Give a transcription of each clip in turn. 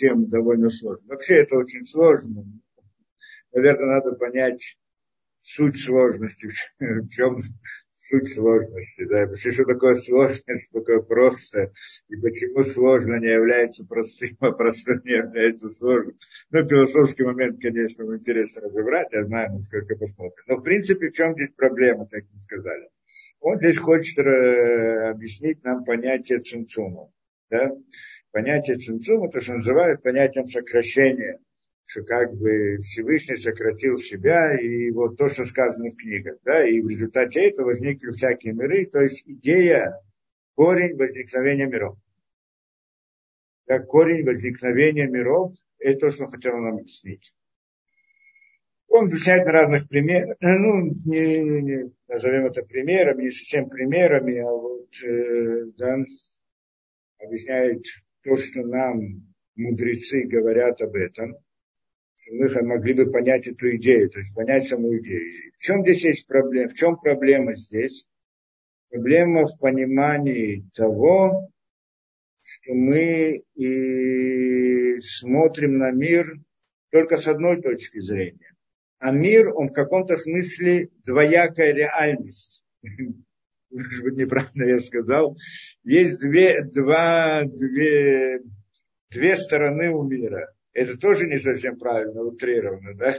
тему довольно сложно. Вообще это очень сложно. Наверное, надо понять суть сложности, в чем суть сложности, да, вообще, что такое сложность, что такое просто, и почему сложно не является простым, а простым не является сложным. Ну, философский момент, конечно, интересно разобрать, я знаю, насколько посмотрим. Но, в принципе, в чем здесь проблема, так мы сказали? Он здесь хочет э, объяснить нам понятие цинцума, да, понятие цинцума, то, что называют понятием сокращения – что как бы Всевышний сократил себя, и вот то, что сказано в книгах, да, и в результате этого возникли всякие миры, то есть идея, корень возникновения миров. Как корень возникновения миров, это то, что он хотел нам объяснить. Он объясняет на разных примерах, ну, не, не назовем это примерами, не совсем примерами, а вот, э, да, объясняет то, что нам мудрецы говорят об этом – мы могли бы понять эту идею, то есть понять саму идею. В чем здесь есть проблема? В чем проблема здесь? Проблема в понимании того, что мы и смотрим на мир только с одной точки зрения. А мир, он в каком-то смысле двоякая реальность. Может быть, неправильно я сказал. Есть две, два, две, две стороны у мира. Это тоже не совсем правильно, утрировано, да?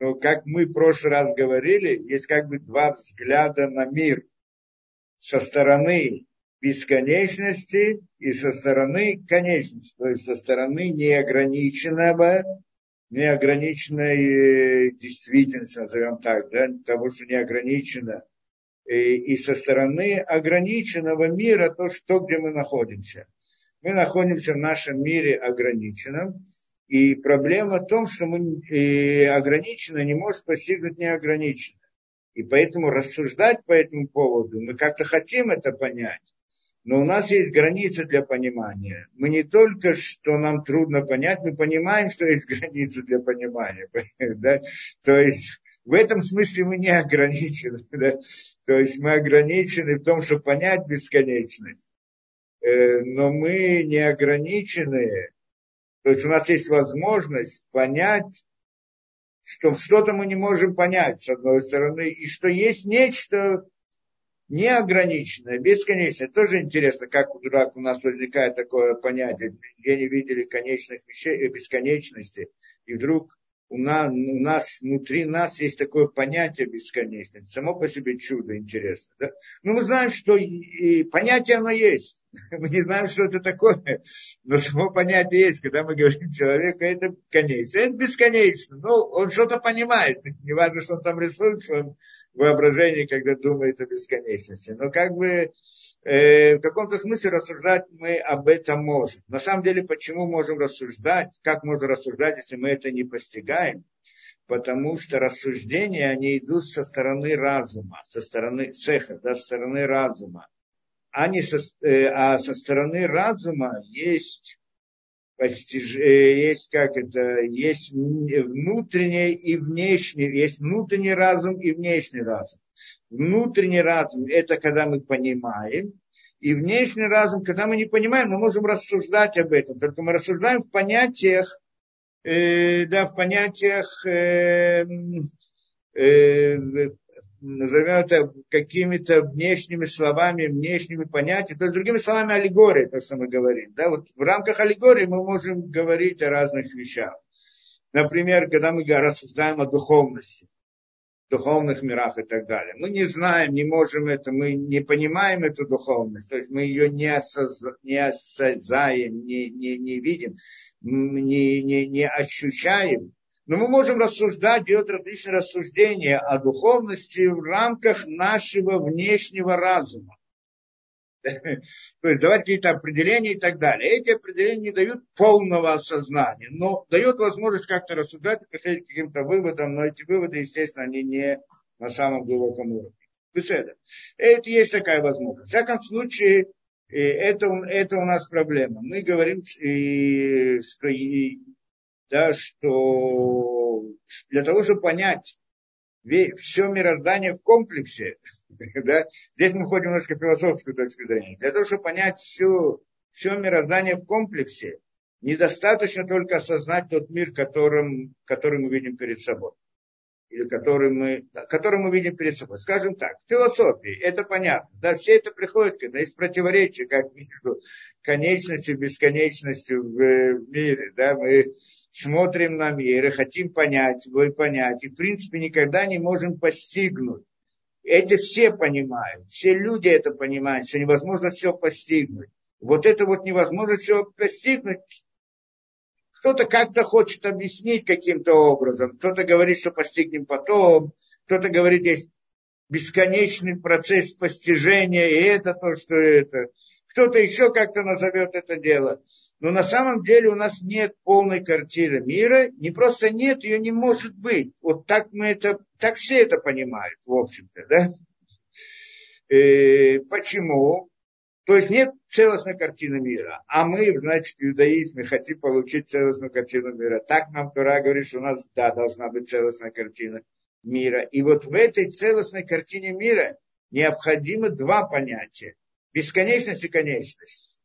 Но как мы в прошлый раз говорили, есть как бы два взгляда на мир со стороны бесконечности и со стороны конечности, то есть со стороны неограниченного, неограниченной э, действительности, назовем так, да, того, что неограничено, и, и со стороны ограниченного мира, то, что, где мы находимся – мы находимся в нашем мире ограниченном, и проблема в том, что мы э, ограниченно не можем постигнуть неограниченно. И поэтому рассуждать по этому поводу, мы как-то хотим это понять, но у нас есть границы для понимания. Мы не только, что нам трудно понять, мы понимаем, что есть границы для понимания. То есть в этом смысле мы не ограничены. Да? То есть мы ограничены в том, чтобы понять бесконечность. Э, но мы не ограничены, то есть у нас есть возможность понять, что что-то мы не можем понять, с одной стороны, и что есть нечто неограниченное, бесконечное. Тоже интересно, как у дурак у нас возникает такое понятие, где не видели конечных вещей, бесконечности, и вдруг у нас, у нас, внутри нас есть такое понятие бесконечности. Само по себе чудо интересно. Да? Но мы знаем, что и понятие оно есть. Мы не знаем, что это такое. Но само понятие есть. Когда мы говорим человеку, это конечно. Это бесконечно. Ну, он что-то понимает. Не важно, что он там рисует в своем воображении, когда думает о бесконечности. Но как бы э, в каком-то смысле рассуждать мы об этом можем. На самом деле, почему можем рассуждать, как можно рассуждать, если мы это не постигаем? Потому что рассуждения, они идут со стороны разума, со стороны цеха, да, со стороны разума. А, не со, э, а со стороны разума есть постиж... Э, есть как это, есть внутренний и внешний, есть внутренний разум и внешний разум. Внутренний разум – это когда мы понимаем, и внешний разум, когда мы не понимаем, мы можем рассуждать об этом. Только мы рассуждаем в понятиях, э, да, в понятиях, э, э, назовем это какими-то внешними словами, внешними понятиями, то есть другими словами аллегория, то, что мы говорим. Да? Вот в рамках аллегории мы можем говорить о разных вещах. Например, когда мы рассуждаем о духовности духовных мирах и так далее. Мы не знаем, не можем это, мы не понимаем эту духовность, то есть мы ее не, осоз... не осознаем, не, не, не видим, не, не, не ощущаем. Но мы можем рассуждать, делать различные рассуждения о духовности в рамках нашего внешнего разума. То есть давать какие-то определения и так далее. Эти определения не дают полного осознания, но дают возможность как-то рассуждать, приходить к каким-то выводам, но эти выводы, естественно, они не на самом глубоком уровне. Беседа. Это есть такая возможность. В всяком случае, это, это у нас проблема. Мы говорим, что, да, что для того, чтобы понять все мироздание в комплексе, да, здесь мы ходим немножко философскую точку зрения, для того, чтобы понять все, все мироздание в комплексе, Недостаточно только осознать тот мир, которым, который мы видим перед собой. Или который мы, который мы видим перед собой. Скажем так, философии это понятно. Да, все это приходит, когда есть противоречие, как между конечностью и бесконечностью в, в мире. Да, мы смотрим на мир и хотим понять, вы понять. И в принципе никогда не можем постигнуть. Эти все понимают, все люди это понимают, что невозможно все постигнуть. Вот это вот невозможно все постигнуть, кто-то как-то хочет объяснить каким-то образом, кто-то говорит, что постигнем потом, кто-то говорит, есть бесконечный процесс постижения, и это то, что это. Кто-то еще как-то назовет это дело. Но на самом деле у нас нет полной картины мира, не просто нет, ее не может быть. Вот так мы это, так все это понимают, в общем-то, да? И э, почему? То есть нет целостной картины мира. А мы, значит, в иудаизме хотим получить целостную картину мира. Так нам Тура говорит, что у нас, да, должна быть целостная картина мира. И вот в этой целостной картине мира необходимы два понятия. Бесконечность и конечность.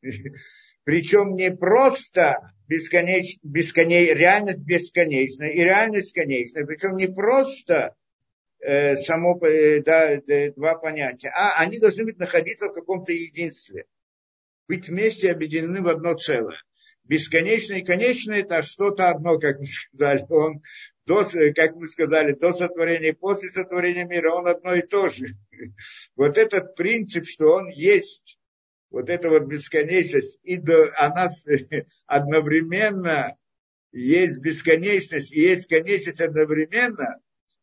Причем не просто бесконеч, бесконеч, реальность бесконечная и реальность конечная. Причем не просто Э, само, э, да, два понятия, а они должны быть находиться в каком-то единстве, быть вместе объединены в одно целое. Бесконечное и конечное это что-то одно, как мы сказали, он до, как мы сказали, до сотворения и после сотворения мира, он одно и то же. Вот этот принцип, что он есть, вот эта вот бесконечность, и до, она одновременно есть бесконечность и есть конечность одновременно,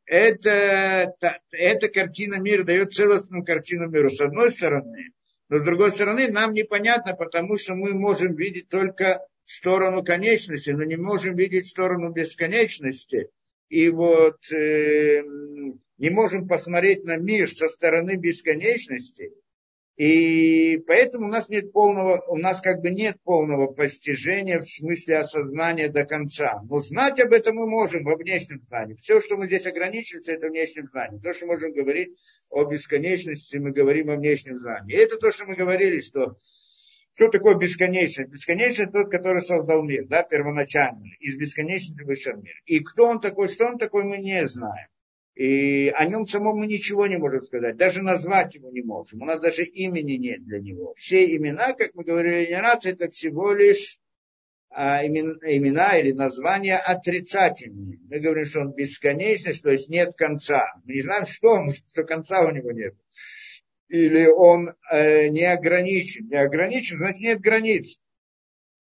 это, эта картина мира дает целостную картину мира, с одной стороны. Но с другой стороны, нам непонятно, потому что мы можем видеть только сторону конечности, но не можем видеть сторону бесконечности. И вот э, не можем посмотреть на мир со стороны бесконечности. И поэтому у нас нет полного, у нас как бы нет полного постижения в смысле осознания до конца. Но знать об этом мы можем во внешнем знании. Все, что мы здесь ограничиваемся, это внешнем знании. То, что можем говорить о бесконечности, мы говорим о внешнем знании. И это то, что мы говорили, что что такое бесконечность? Бесконечность тот, который создал мир, да, первоначально. Из бесконечности вышел мир. И кто он такой, что он такой, мы не знаем. И о нем самом мы ничего не можем сказать, даже назвать его не можем. У нас даже имени нет для него. Все имена, как мы говорили не раз, это всего лишь а, имена, имена или названия отрицательные. Мы говорим, что он бесконечность, то есть нет конца. Мы не знаем, что он, что конца у него нет. Или он э, не ограничен. Не ограничен, значит нет границ.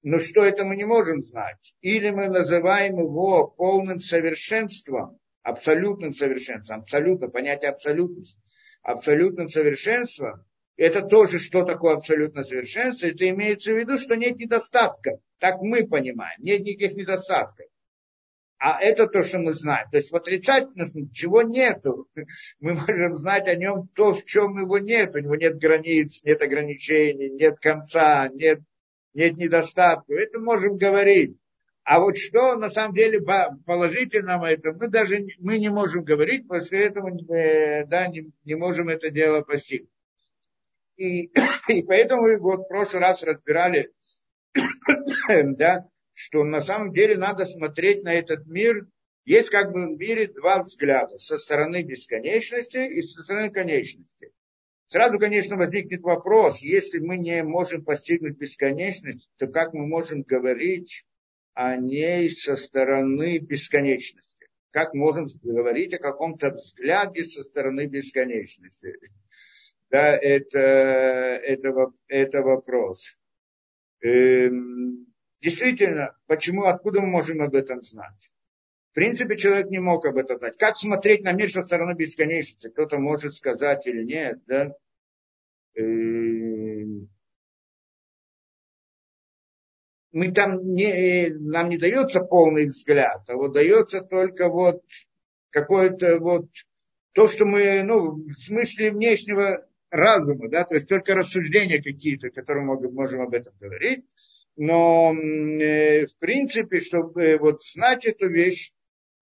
Но что это мы не можем знать. Или мы называем его полным совершенством, абсолютным совершенством, абсолютно, понятие абсолютности, абсолютным совершенством, это тоже, что такое абсолютное совершенство, это имеется в виду, что нет недостатка. Так мы понимаем, нет никаких недостатков. А это то, что мы знаем. То есть в отрицательности чего нету. Мы можем знать о нем то, в чем его нет. У него нет границ, нет ограничений, нет конца, нет, нет недостатков. Это можем говорить. А вот что на самом деле положительного это, мы даже мы не можем говорить, после этого да, не, не можем это дело постигнуть. И, и поэтому вот в прошлый раз разбирали, да, что на самом деле надо смотреть на этот мир. Есть как бы в мире два взгляда. Со стороны бесконечности и со стороны конечности. Сразу, конечно, возникнет вопрос, если мы не можем постигнуть бесконечность, то как мы можем говорить о ней со стороны бесконечности. Как можем говорить о каком-то взгляде со стороны бесконечности? Да, это, это, это вопрос. Эм, действительно, почему, откуда мы можем об этом знать? В принципе, человек не мог об этом знать. Как смотреть на мир со стороны бесконечности? Кто-то может сказать или нет, да? Эм, мы там не, нам не дается полный взгляд, а вот дается только вот какое-то вот то, что мы, ну, в смысле внешнего разума, да, то есть только рассуждения какие-то, которые мы можем об этом говорить, но э, в принципе, чтобы вот знать эту вещь,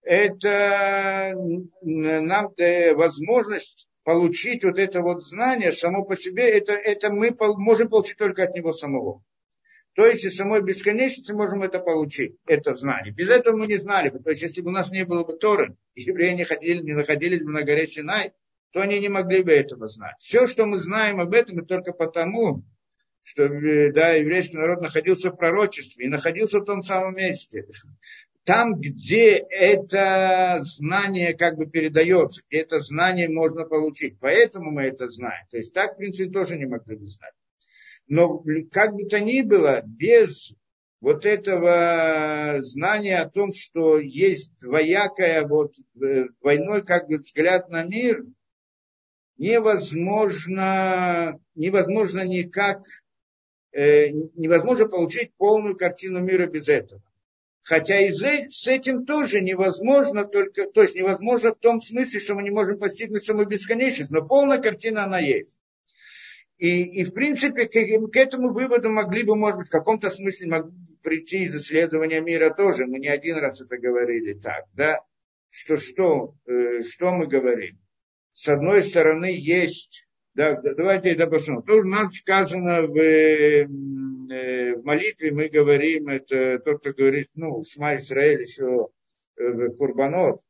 это нам э, возможность получить вот это вот знание само по себе, это, это мы можем получить только от него самого. То есть из самой бесконечности можем это получить, это знание. Без этого мы не знали бы. То есть если бы у нас не было бы Торы, евреи не, ходили, не находились бы на горе Синай, то они не могли бы этого знать. Все, что мы знаем об этом, это только потому, что да, еврейский народ находился в пророчестве и находился в том самом месте. Там, где это знание как бы передается, где это знание можно получить. Поэтому мы это знаем. То есть так, в принципе, тоже не могли бы знать. Но как бы то ни было, без вот этого знания о том, что есть двоякая, вот, э, двойной как бы взгляд на мир, невозможно, невозможно никак невозможно получить полную картину мира без этого. Хотя и с этим тоже невозможно, только, то есть невозможно в том смысле, что мы не можем постигнуть саму бесконечность, но полная картина она есть. И, и в принципе к, к этому выводу могли бы, может быть, в каком-то смысле прийти из исследования мира тоже. Мы не один раз это говорили так, да? Что, что, э, что мы говорим? С одной стороны, есть да, давайте это посмотрим. То, что нам сказано в, э, в молитве, мы говорим, это тот, кто говорит, ну, Шма Исраэль еще э, Курбанот.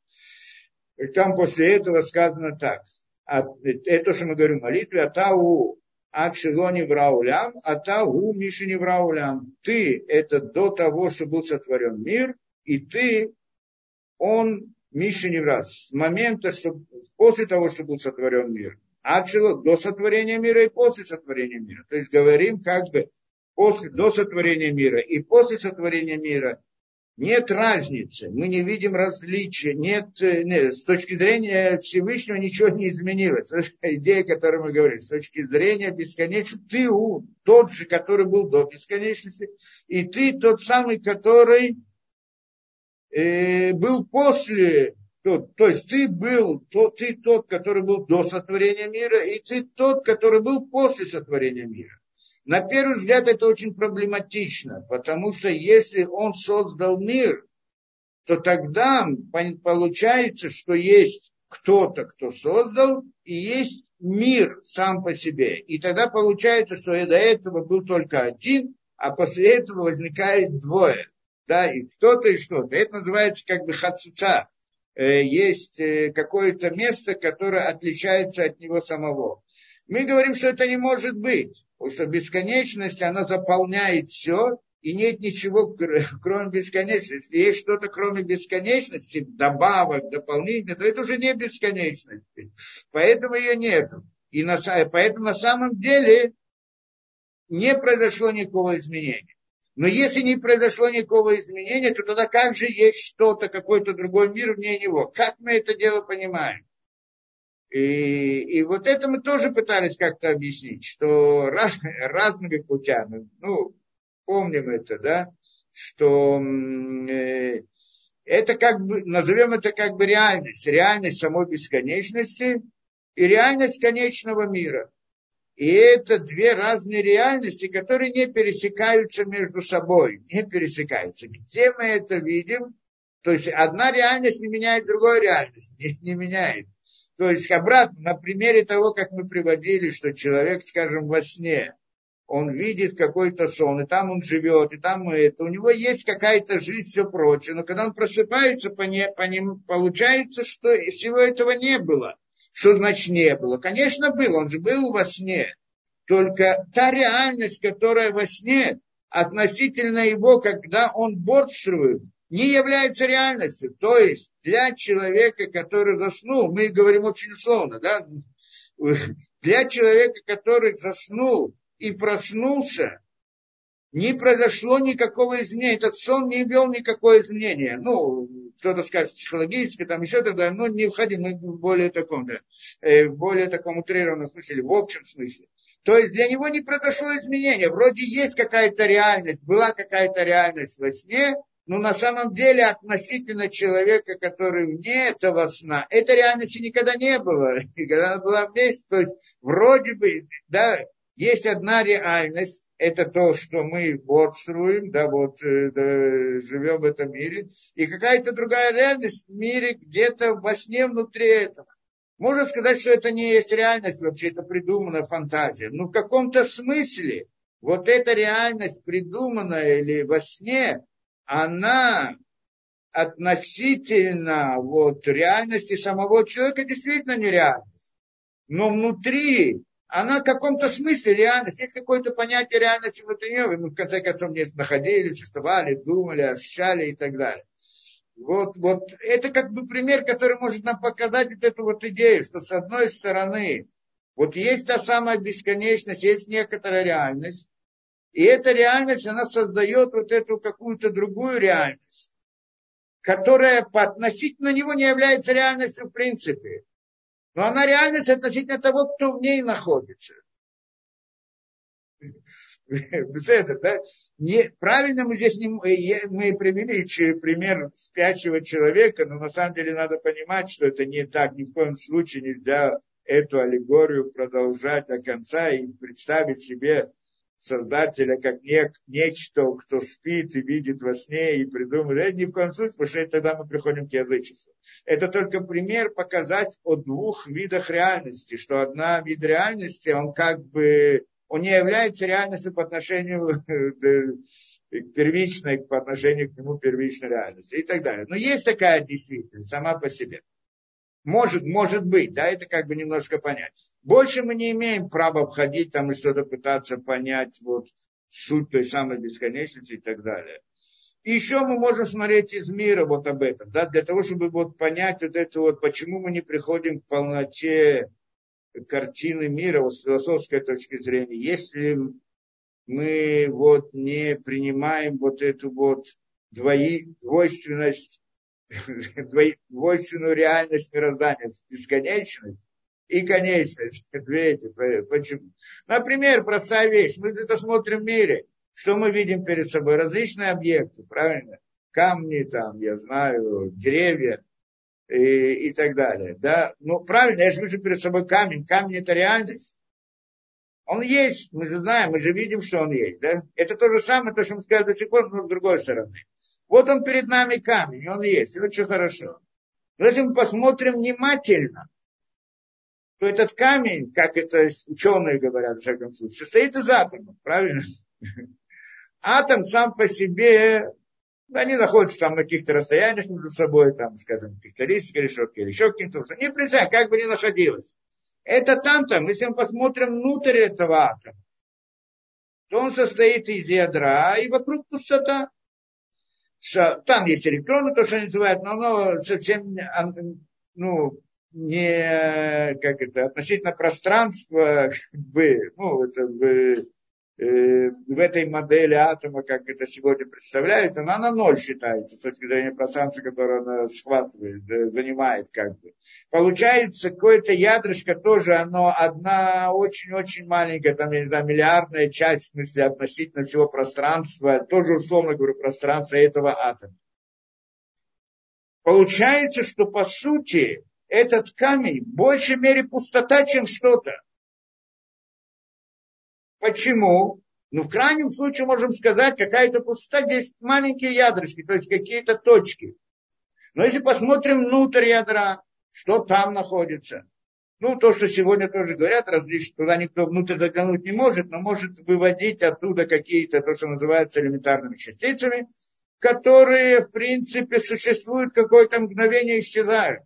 И там после этого сказано так. А, это, что мы говорим в молитве, Атау Акшилони Враулям, Атау Мишини Враулям. Ты, это до того, что был сотворен мир, и ты, он Мишини Враз. С момента, что после того, что был сотворен мир. Ачело до сотворения мира и после сотворения мира. То есть говорим как бы после, до сотворения мира и после сотворения мира нет разницы, мы не видим различия, нет, э, нет с точки зрения Всевышнего ничего не изменилось. Идея, о которой мы говорим, с точки зрения бесконечности, ты тот же, который был до бесконечности, и ты тот самый, который э, был после то, то есть ты был, то, ты тот, который был до сотворения мира, и ты тот, который был после сотворения мира. На первый взгляд это очень проблематично, потому что если он создал мир, то тогда получается, что есть кто-то, кто создал, и есть мир сам по себе. И тогда получается, что до этого был только один, а после этого возникает двое. Да, и кто-то и что-то. Это называется как бы хацуца. Э, есть э, какое-то место, которое отличается от него самого. Мы говорим, что это не может быть, потому что бесконечность, она заполняет все, и нет ничего, кроме бесконечности. Есть что-то, кроме бесконечности, добавок, дополнительно, то это уже не бесконечность. Поэтому ее нет. И на, поэтому на самом деле не произошло никакого изменения. Но если не произошло никакого изменения, то тогда как же есть что-то, какой-то другой мир вне него? Как мы это дело понимаем? И, и вот это мы тоже пытались как-то объяснить, что раз, разными путями, ну, помним это, да, что э, это как бы, назовем это как бы реальность, реальность самой бесконечности и реальность конечного мира. И это две разные реальности, которые не пересекаются между собой, не пересекаются. Где мы это видим? То есть одна реальность не меняет другой реальность, не, не меняет. То есть обратно, на примере того, как мы приводили, что человек, скажем, во сне, он видит какой-то сон, и там он живет, и там это, у него есть какая-то жизнь, все прочее, но когда он просыпается, по, не, по ним, получается, что всего этого не было. Что значит не было? Конечно, было, он же был во сне. Только та реальность, которая во сне, относительно его, когда он борствует, не является реальностью. То есть для человека, который заснул, мы говорим очень условно, да, для человека, который заснул и проснулся, не произошло никакого изменения. Этот сон не вел никакое изменение. Ну, кто-то скажет психологически, там еще тогда, но не входим, мы в более таком, да, э, более таком утрированном смысле, в общем смысле. То есть для него не произошло изменения. Вроде есть какая-то реальность, была какая-то реальность во сне, но на самом деле относительно человека, который вне этого сна, этой реальности никогда не было. И когда она была вместе, то есть вроде бы, да, есть одна реальность, это то, что мы бодствуем, да, вот э, да, живем в этом мире, и какая-то другая реальность в мире где-то во сне внутри этого. Можно сказать, что это не есть реальность, вообще это придуманная фантазия. Но в каком-то смысле вот эта реальность, придуманная или во сне, она относительно вот, реальности самого человека действительно нереальность. Но внутри она в каком-то смысле реальность. Есть какое-то понятие реальности внутри нее. Мы в конце концов здесь находились, существовали, думали, ощущали и так далее. Вот, вот это как бы пример, который может нам показать вот эту вот идею, что с одной стороны, вот есть та самая бесконечность, есть некоторая реальность, и эта реальность, она создает вот эту какую-то другую реальность, которая по относительно него не является реальностью в принципе. Но она реальность относительно того, кто в ней находится. Это, да? не, правильно мы здесь не, мы привели пример спящего человека, но на самом деле надо понимать, что это не так. Ни в коем случае нельзя эту аллегорию продолжать до конца и представить себе Создателя как не, нечто, кто спит и видит во сне и придумывает. Это ни в коем случае, потому что тогда мы приходим к язычеству. Это только пример показать о двух видах реальности, что одна вид реальности, он как бы, он не является реальностью по отношению к первичной, по отношению к нему первичной реальности и так далее. Но есть такая действительность сама по себе. Может, может быть, да, это как бы немножко понять. Больше мы не имеем права обходить там и что-то пытаться понять, вот, суть той самой бесконечности и так далее. И еще мы можем смотреть из мира вот об этом, да, для того, чтобы вот понять вот это вот, почему мы не приходим к полноте картины мира вот с философской точки зрения. Если мы вот не принимаем вот эту вот двои, двойственность двойственную реальность мироздания, бесконечность и конечность. Видите, почему? Например, простая вещь. Мы это смотрим в мире. Что мы видим перед собой? Различные объекты, правильно? Камни там, я знаю, деревья и, и так далее. Да? Ну, правильно, я же вижу перед собой камень. Камень это реальность. Он есть, мы же знаем, мы же видим, что он есть. Да? Это то же самое, то, что мы сказали до сих пор, но с другой стороны. Вот он перед нами камень, он есть, и очень хорошо. Но если мы посмотрим внимательно, то этот камень, как это ученые говорят, в всяком случае, состоит из атомов, правильно? Атом сам по себе, они находятся там на каких-то расстояниях между собой, там, скажем, кристаллической решетки или еще каким-то, не представляю, как бы ни находилось. Это там-там, если мы посмотрим внутрь этого атома, то он состоит из ядра, и вокруг пустота там есть электроны, то, что они называют, но оно совсем ну, не как это, относительно пространства, как бы, ну, это бы, Э, в этой модели атома, как это сегодня представляет, она на ноль считается с точки зрения пространства, которое она схватывает, занимает как бы. Получается, какое-то ядрышко тоже, оно одна очень-очень маленькая, там, я не знаю, миллиардная часть, в смысле, относительно всего пространства, тоже, условно говоря, пространства этого атома. Получается, что по сути этот камень в большей мере пустота, чем что-то. Почему? Ну, в крайнем случае можем сказать, какая-то пустота, где есть маленькие ядрышки, то есть какие-то точки. Но если посмотрим внутрь ядра, что там находится? Ну, то, что сегодня тоже говорят, различные, туда никто внутрь заглянуть не может, но может выводить оттуда какие-то, то, что называется элементарными частицами, которые, в принципе, существуют какое-то мгновение исчезают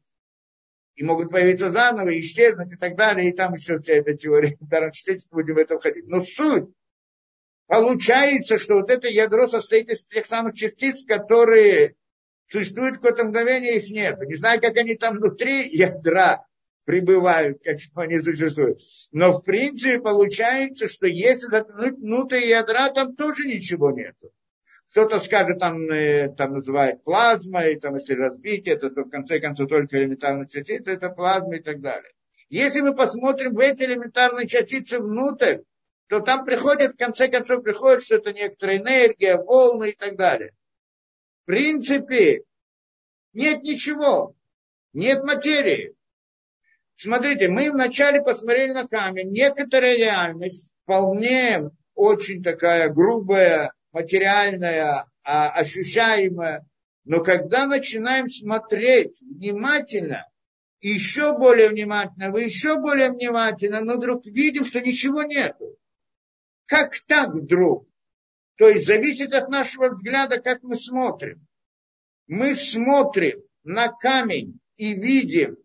и могут появиться заново, исчезнуть и так далее, и там еще вся эта теория, даром читать, будем в это входить. Но суть, получается, что вот это ядро состоит из тех самых частиц, которые существуют в какое-то мгновение, их нет. Не знаю, как они там внутри ядра пребывают, как они существуют. Но в принципе получается, что если заткнуть внутрь ядра, там тоже ничего нету. Кто-то скажет, там, э, там называют плазмой, там, если разбить это, то в конце концов только элементарные частицы, это плазма и так далее. Если мы посмотрим в эти элементарные частицы внутрь, то там приходит, в конце концов, приходит, что это некоторая энергия, волны и так далее. В принципе, нет ничего, нет материи. Смотрите, мы вначале посмотрели на камень. Некоторая реальность вполне очень такая грубая, материальное, а, ощущаемое. Но когда начинаем смотреть внимательно, еще более внимательно, вы еще более внимательно, но вдруг видим, что ничего нету. Как так вдруг? То есть зависит от нашего взгляда, как мы смотрим. Мы смотрим на камень и видим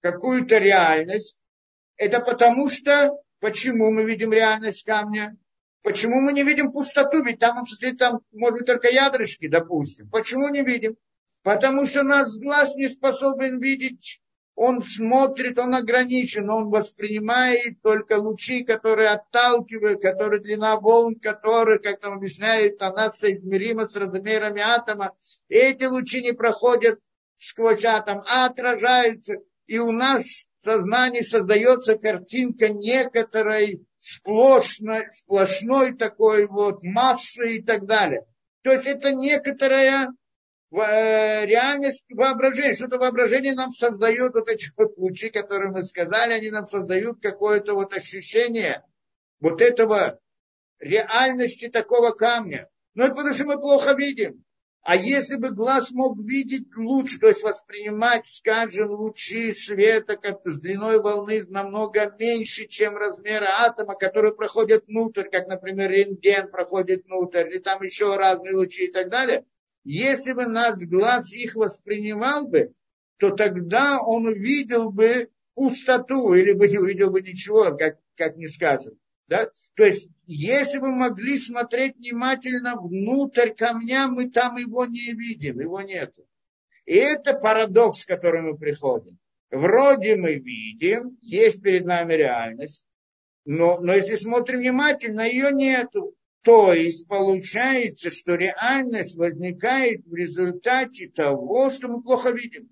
какую-то реальность. Это потому что, почему мы видим реальность камня? Почему мы не видим пустоту? Ведь там, там может быть только ядрышки, допустим. Почему не видим? Потому что наш глаз не способен видеть он смотрит, он ограничен, он воспринимает только лучи, которые отталкивают, которые длина волн, которые, как там объясняет, она соизмерима с размерами атома. Эти лучи не проходят сквозь атом, а отражаются. И у нас в сознании создается картинка некоторой сплошной, сплошной такой вот массы и так далее. То есть это некоторая Э, реальность воображения. Что-то воображение нам создает вот эти вот лучи, которые мы сказали, они нам создают какое-то вот ощущение вот этого реальности такого камня. Но это потому что мы плохо видим. А если бы глаз мог видеть луч, то есть воспринимать, скажем, лучи света как с длиной волны намного меньше, чем размеры атома, которые проходят внутрь, как, например, рентген проходит внутрь, или там еще разные лучи и так далее, если бы наш глаз их воспринимал бы, то тогда он увидел бы пустоту, или бы не увидел бы ничего, как, как не сказано. Да? То есть, если бы могли смотреть внимательно внутрь камня, мы там его не видим, его нет. И это парадокс, к которому мы приходим. Вроде мы видим, есть перед нами реальность, но, но если смотрим внимательно, ее нету. То есть получается, что реальность возникает в результате того, что мы плохо видим.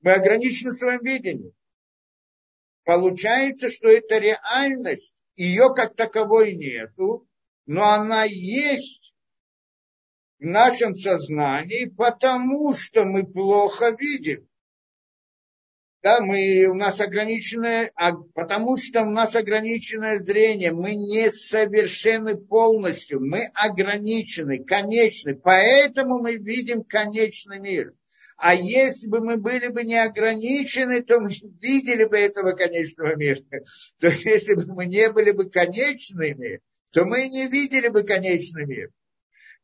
Мы ограничены в своем видении. Получается, что это реальность, ее как таковой нету, но она есть в нашем сознании, потому что мы плохо видим. Да, мы, у нас ограниченное, а, потому что у нас ограниченное зрение, мы не совершенны полностью, мы ограничены, конечны, поэтому мы видим конечный мир. А если бы мы были бы не ограничены, то мы видели бы этого конечного мира. То есть, если бы мы не были бы конечными, то мы не видели бы конечный мир.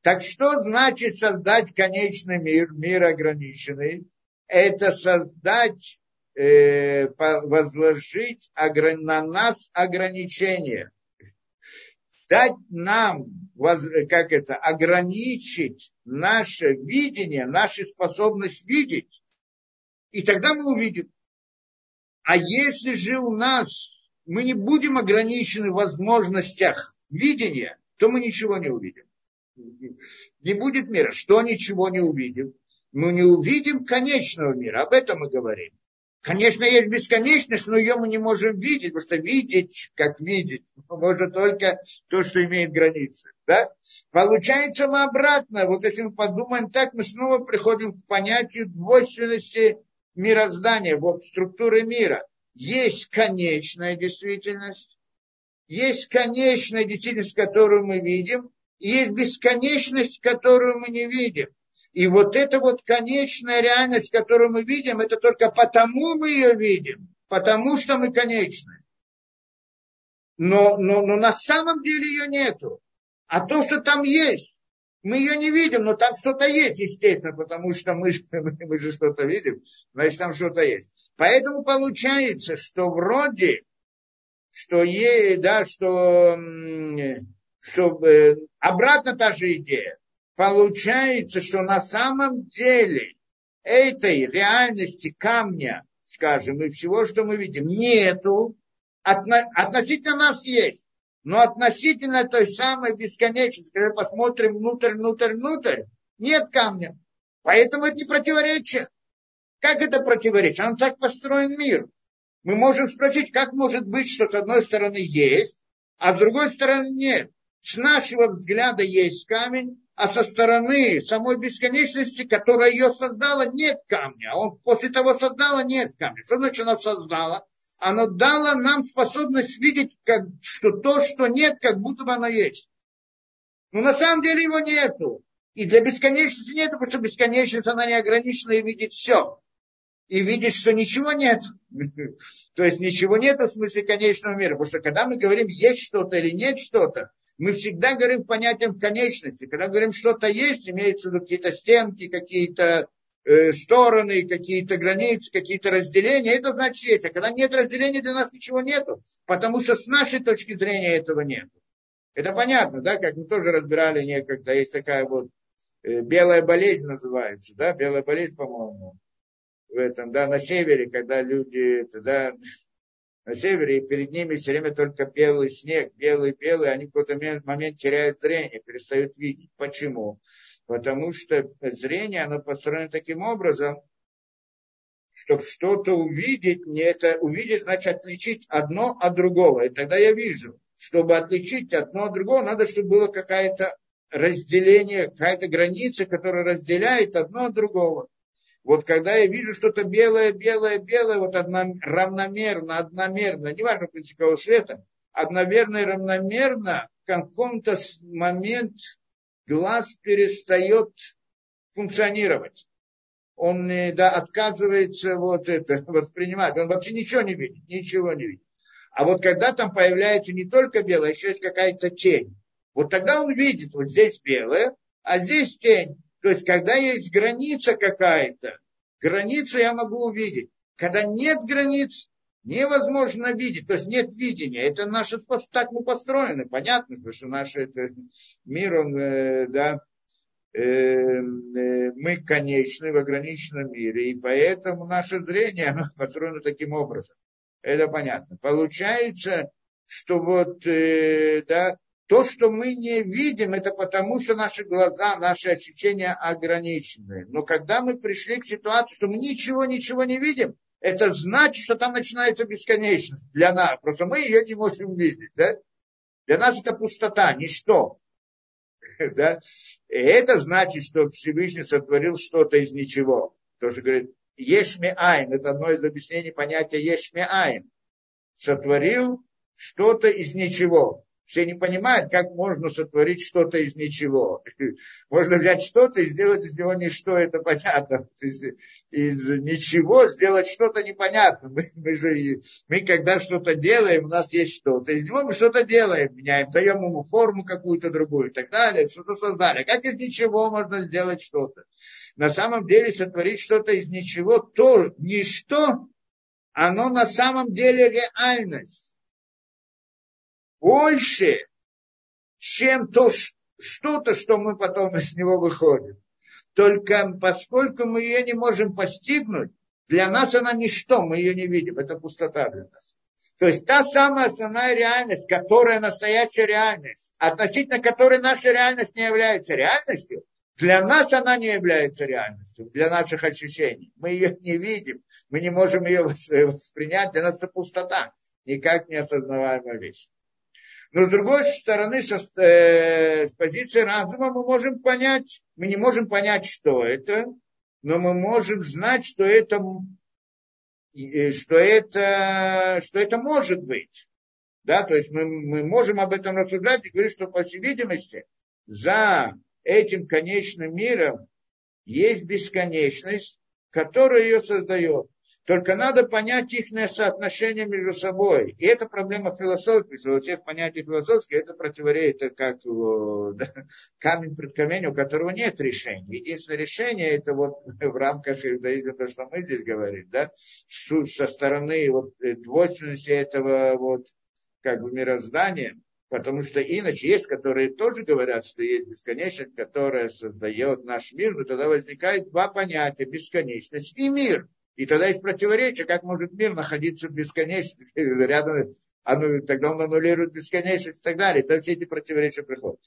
Так что значит создать конечный мир, мир ограниченный? Это создать э, возложить на нас ограничения, дать нам, как это, ограничить наше видение, нашу способность видеть, и тогда мы увидим. А если же у нас мы не будем ограничены в возможностях видения, то мы ничего не увидим. Не будет мира. Что ничего не увидим? Мы не увидим конечного мира. Об этом мы говорим. Конечно, есть бесконечность, но ее мы не можем видеть, потому что видеть, как видеть, можно только то, что имеет границы. Да? Получается мы обратно. Вот если мы подумаем так, мы снова приходим к понятию двойственности мироздания, вот структуры мира. Есть конечная действительность, есть конечная действительность, которую мы видим, и есть бесконечность, которую мы не видим. И вот эта вот конечная реальность, которую мы видим, это только потому мы ее видим, потому что мы конечны. Но, но, но на самом деле ее нету. А то, что там есть, мы ее не видим, но там что-то есть, естественно, потому что мы, мы же что-то видим, значит, там что-то есть. Поэтому получается, что вроде, что есть, да, что, что э, обратно та же идея получается, что на самом деле этой реальности камня, скажем, и всего, что мы видим, нету. относительно нас есть. Но относительно той самой бесконечности, когда посмотрим внутрь, внутрь, внутрь, нет камня. Поэтому это не противоречие. Как это противоречие? Он так построен мир. Мы можем спросить, как может быть, что с одной стороны есть, а с другой стороны нет. С нашего взгляда есть камень, а со стороны самой бесконечности, которая ее создала, нет камня. Он после того создала, нет камня. Что значит она создала? Она дала нам способность видеть, как, что то, что нет, как будто бы оно есть. Но на самом деле его нету. И для бесконечности нету, потому что бесконечность, она не ограничена и видит все. и видеть, что ничего нет. То есть ничего нет в смысле конечного мира. Потому что когда мы говорим есть что-то или нет что-то, мы всегда говорим понятием конечности. Когда говорим что-то есть, имеются в виду какие-то стенки, какие-то э, стороны, какие-то границы, какие-то разделения, это значит есть. А когда нет разделения, для нас ничего нету. Потому что с нашей точки зрения этого нет. Это понятно, да, как мы тоже разбирали некогда, есть такая вот э, белая болезнь называется, да, белая болезнь, по-моему, в этом, да, на севере, когда люди, да, на севере, и перед ними все время только белый снег, белый-белый, они в какой-то момент теряют зрение, перестают видеть. Почему? Потому что зрение, оно построено таким образом, чтобы что-то увидеть, не это увидеть, значит отличить одно от другого. И тогда я вижу чтобы отличить одно от другого, надо, чтобы было какое-то разделение, какая-то граница, которая разделяет одно от другого. Вот когда я вижу что-то белое, белое, белое, вот одно, равномерно, одномерно, неважно принципиального света, одновременно и равномерно, в каком-то момент глаз перестает функционировать. Он да, отказывается вот это воспринимать. Он вообще ничего не видит, ничего не видит. А вот когда там появляется не только белое, а еще есть какая-то тень, вот тогда он видит, вот здесь белое, а здесь тень. То есть, когда есть граница какая-то, границу я могу увидеть. Когда нет границ, невозможно видеть, то есть нет видения. Это наше, так мы построены, понятно, потому что наш это, мир, он, э, да, э, э, мы конечны в ограниченном мире, и поэтому наше зрение построено таким образом. Это понятно. Получается, что вот, да, то, что мы не видим, это потому, что наши глаза, наши ощущения ограничены. Но когда мы пришли к ситуации, что мы ничего, ничего не видим, это значит, что там начинается бесконечность для нас. Просто мы ее не можем видеть. Да? Для нас это пустота, ничто. Да? И это значит, что Всевышний сотворил что-то из ничего. То, что говорит, Ешме Айн, это одно из объяснений понятия Ешме Айн. Сотворил что-то из ничего. Все не понимают, как можно сотворить что-то из ничего. Можно взять что-то и сделать из него ничто, это понятно. Из ничего сделать что-то непонятно. Мы, мы же, мы когда что-то делаем, у нас есть что-то. Из него мы что-то делаем, меняем, даем ему форму какую-то другую и так далее, что-то создали. Как из ничего можно сделать что-то? на самом деле сотворить что-то из ничего, то ничто, оно на самом деле реальность. Больше, чем то что-то, что мы потом из него выходим. Только поскольку мы ее не можем постигнуть, для нас она ничто, мы ее не видим, это пустота для нас. То есть та самая основная реальность, которая настоящая реальность, относительно которой наша реальность не является реальностью, для нас она не является реальностью, для наших ощущений. Мы ее не видим, мы не можем ее воспринять, для нас это пустота, никак не осознаваемая вещь. Но с другой стороны, э, с позиции разума мы можем понять, мы не можем понять, что это, но мы можем знать, что это, что это, что это может быть. Да, то есть мы, мы можем об этом рассуждать и говорить, что по всей видимости за этим конечным миром есть бесконечность, которая ее создает. Только надо понять их соотношение между собой. И это проблема философии. Во всех понятиях философских это противоречит, как да, камень пред камень, у которого нет решения. Единственное решение это вот в рамках иудаизма, то, что мы здесь говорим, да, со стороны вот, э, двойственности этого вот, как бы мироздания, Потому что иначе есть, которые тоже говорят, что есть бесконечность, которая создает наш мир, но тогда возникает два понятия, бесконечность и мир. И тогда есть противоречие, как может мир находиться в бесконечности, рядом, ну, тогда он аннулирует бесконечность и так далее. Тогда все эти противоречия приходят.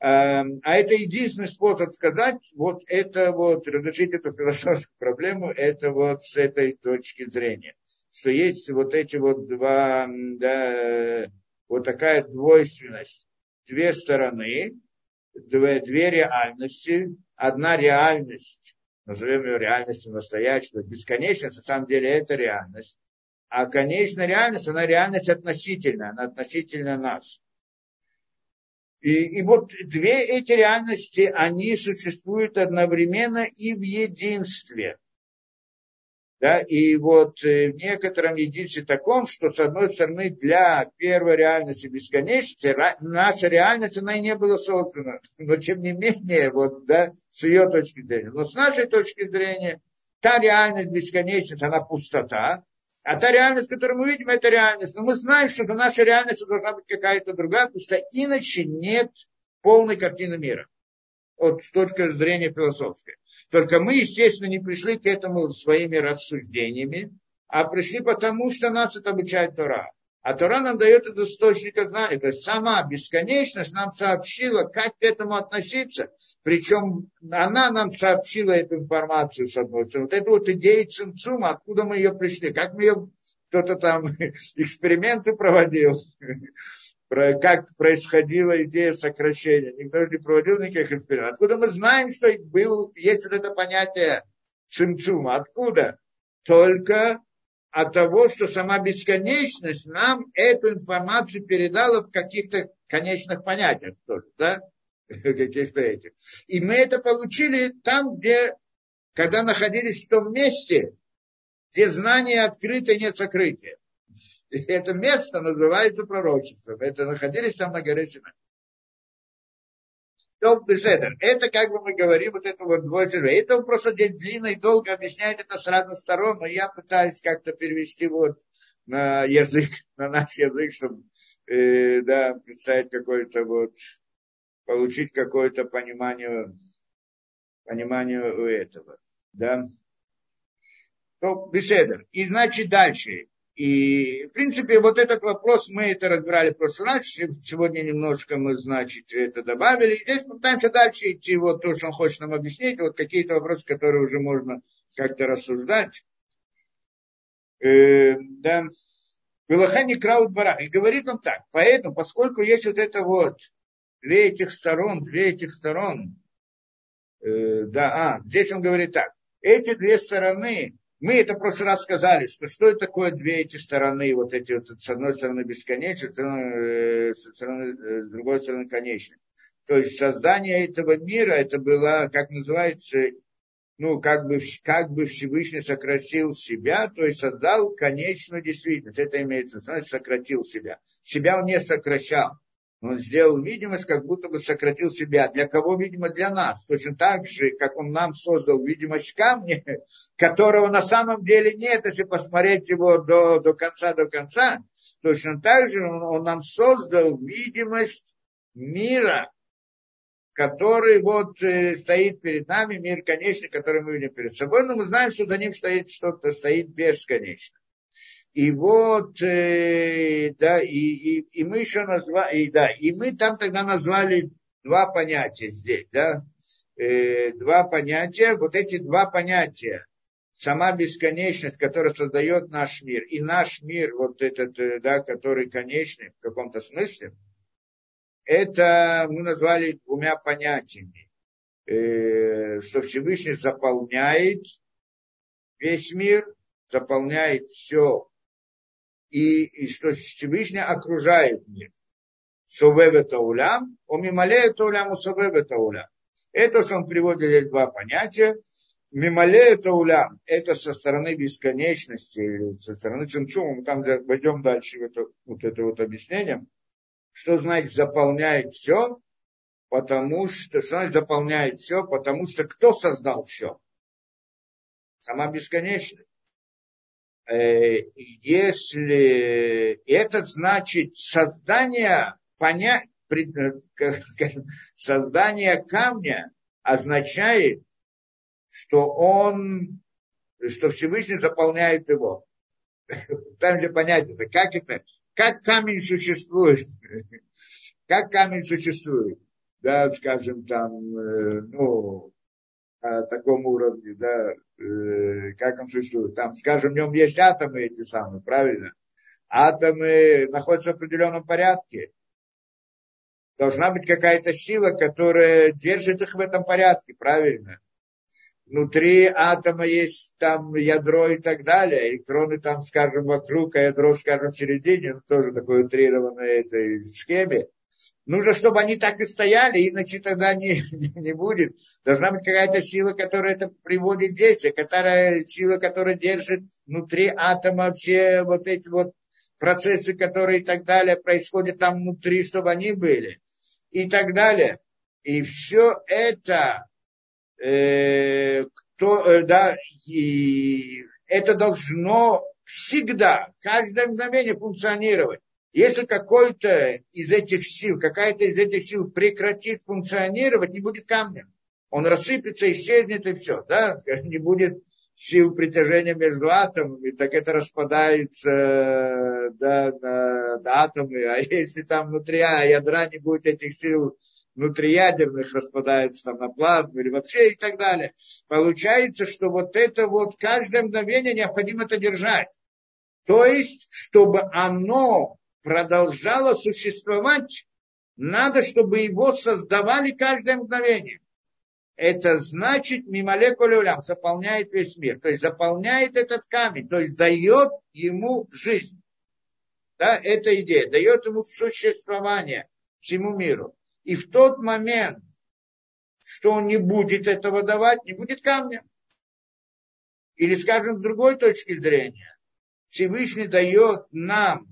Эм, а это единственный способ сказать, вот это вот, разрешить эту философскую проблему, это вот с этой точки зрения. Что есть вот эти вот два, да, вот такая двойственность. Две стороны, две, две реальности. Одна реальность, назовем ее реальностью настоящей, бесконечность, на самом деле это реальность. А конечная реальность, она реальность относительная, она относительно нас. И, и вот две эти реальности, они существуют одновременно и в единстве. Да, и вот э, в некотором единстве таком, что с одной стороны для первой реальности бесконечности наша реальность, она и не была создана. Но тем не менее, вот, да, с ее точки зрения. Но с нашей точки зрения, та реальность бесконечности, она пустота, а та реальность, которую мы видим, это реальность. Но мы знаем, что наша реальность должна быть какая-то другая, потому что иначе нет полной картины мира. Вот с точки зрения философской. Только мы, естественно, не пришли к этому своими рассуждениями, а пришли потому, что нас это обучает Тора. А Тора нам дает этот источник знания. То есть сама бесконечность нам сообщила, как к этому относиться. Причем она нам сообщила эту информацию, с одной стороны. Вот это вот идея Цинцума, откуда мы ее пришли, как мы ее кто-то там эксперименты проводил, как происходила идея сокращения. Никто не проводил никаких экспериментов. Откуда мы знаем, что был, есть вот это понятие цимцума? Откуда? Только от того, что сама бесконечность нам эту информацию передала в каких-то конечных понятиях тоже, да? Каких-то этих. И мы это получили там, где, когда находились в том месте, где знание открыто, нет сокрытия. И это место называется пророчеством. Это находились там на горе Синай. Это как бы мы говорим, вот это вот двое Это просто здесь длинно и долго объясняет это с разных сторон, но я пытаюсь как-то перевести вот на язык, на наш язык, чтобы э, да, представить какое-то вот, получить какое-то понимание, понимание у этого. Да. То беседа. И значит дальше. И, в принципе, вот этот вопрос мы это разбирали в прошлый раз. Сегодня немножко мы, значит, это добавили. И здесь пытаемся дальше идти, вот то, что он хочет нам объяснить, вот какие-то вопросы, которые уже можно как-то рассуждать. Э, да. Вилахани Краут Барах. И говорит он так. Поэтому, поскольку есть вот это вот две этих сторон, две этих сторон, э, да, а, здесь он говорит так. Эти две стороны, мы это в прошлый раз сказали, что что такое две эти стороны, вот эти вот, с одной стороны с, стороны, э, с другой стороны конечные. То есть создание этого мира, это было, как называется, ну, как бы, как бы Всевышний сократил себя, то есть создал конечную действительность. Это имеется в виду, сократил себя. Себя он не сокращал. Он сделал видимость, как будто бы сократил себя. Для кого, видимо, для нас. Точно так же, как он нам создал видимость камня, которого на самом деле нет, если посмотреть его до, до конца, до конца. Точно так же он, он нам создал видимость мира, который вот э, стоит перед нами, мир конечный, который мы видим перед собой, но мы знаем, что за ним стоит что-то, стоит бесконечно. И вот, э, да, и, и, и мы еще назвали, и, да, и мы там тогда назвали два понятия здесь, да, э, два понятия, вот эти два понятия, сама бесконечность, которая создает наш мир, и наш мир, вот этот, э, да, который конечный в каком-то смысле, это мы назвали двумя понятиями, э, что Всевышний заполняет весь мир, заполняет все и, и что Всевышний окружает мир. Совевета улям, умималеет улям, усовевета улям. Это, он приводит здесь два понятия. Мималеет улям, это со стороны бесконечности, со стороны цимцума, мы там пойдем дальше в это, вот это вот объяснение. Что значит заполняет все? Потому что, что значит заполняет все? Потому что кто создал все? Сама бесконечность. Э, если это значит создание поня... Э, скажем, создание камня означает, что он, что Всевышний заполняет его. Там же понять это, как это, как камень существует, как камень существует, да, скажем, там, э, ну, на таком уровне, да, э, как он существует. Там, скажем, в нем есть атомы эти самые, правильно? Атомы находятся в определенном порядке. Должна быть какая-то сила, которая держит их в этом порядке, правильно? Внутри атома есть там ядро и так далее. Электроны там, скажем, вокруг, а ядро, скажем, в середине, ну, тоже такой утрированной этой схеме. Нужно, чтобы они так и стояли, иначе тогда не, не будет. Должна быть какая-то сила, которая это приводит действие, которая, сила, которая держит внутри атома все вот эти вот процессы, которые и так далее происходят там внутри, чтобы они были. И так далее. И все это, э, кто, э, да, и это должно всегда, каждое мгновение функционировать. Если какой-то из этих сил, какая-то из этих сил прекратит функционировать, не будет камня. Он рассыпется, исчезнет и все. Да? Не будет сил притяжения между атомами, так это распадается да, на, на атомы. А если там внутри ядра не будет этих сил внутриядерных, распадается там на плазму или вообще и так далее. Получается, что вот это вот каждое мгновение необходимо это держать. То есть, чтобы оно продолжало существовать, надо, чтобы его создавали каждое мгновение. Это значит, мимолекулюлям заполняет весь мир. То есть заполняет этот камень, то есть дает ему жизнь. Да, эта идея дает ему существование всему миру. И в тот момент, что он не будет этого давать, не будет камня. Или, скажем, с другой точки зрения, Всевышний дает нам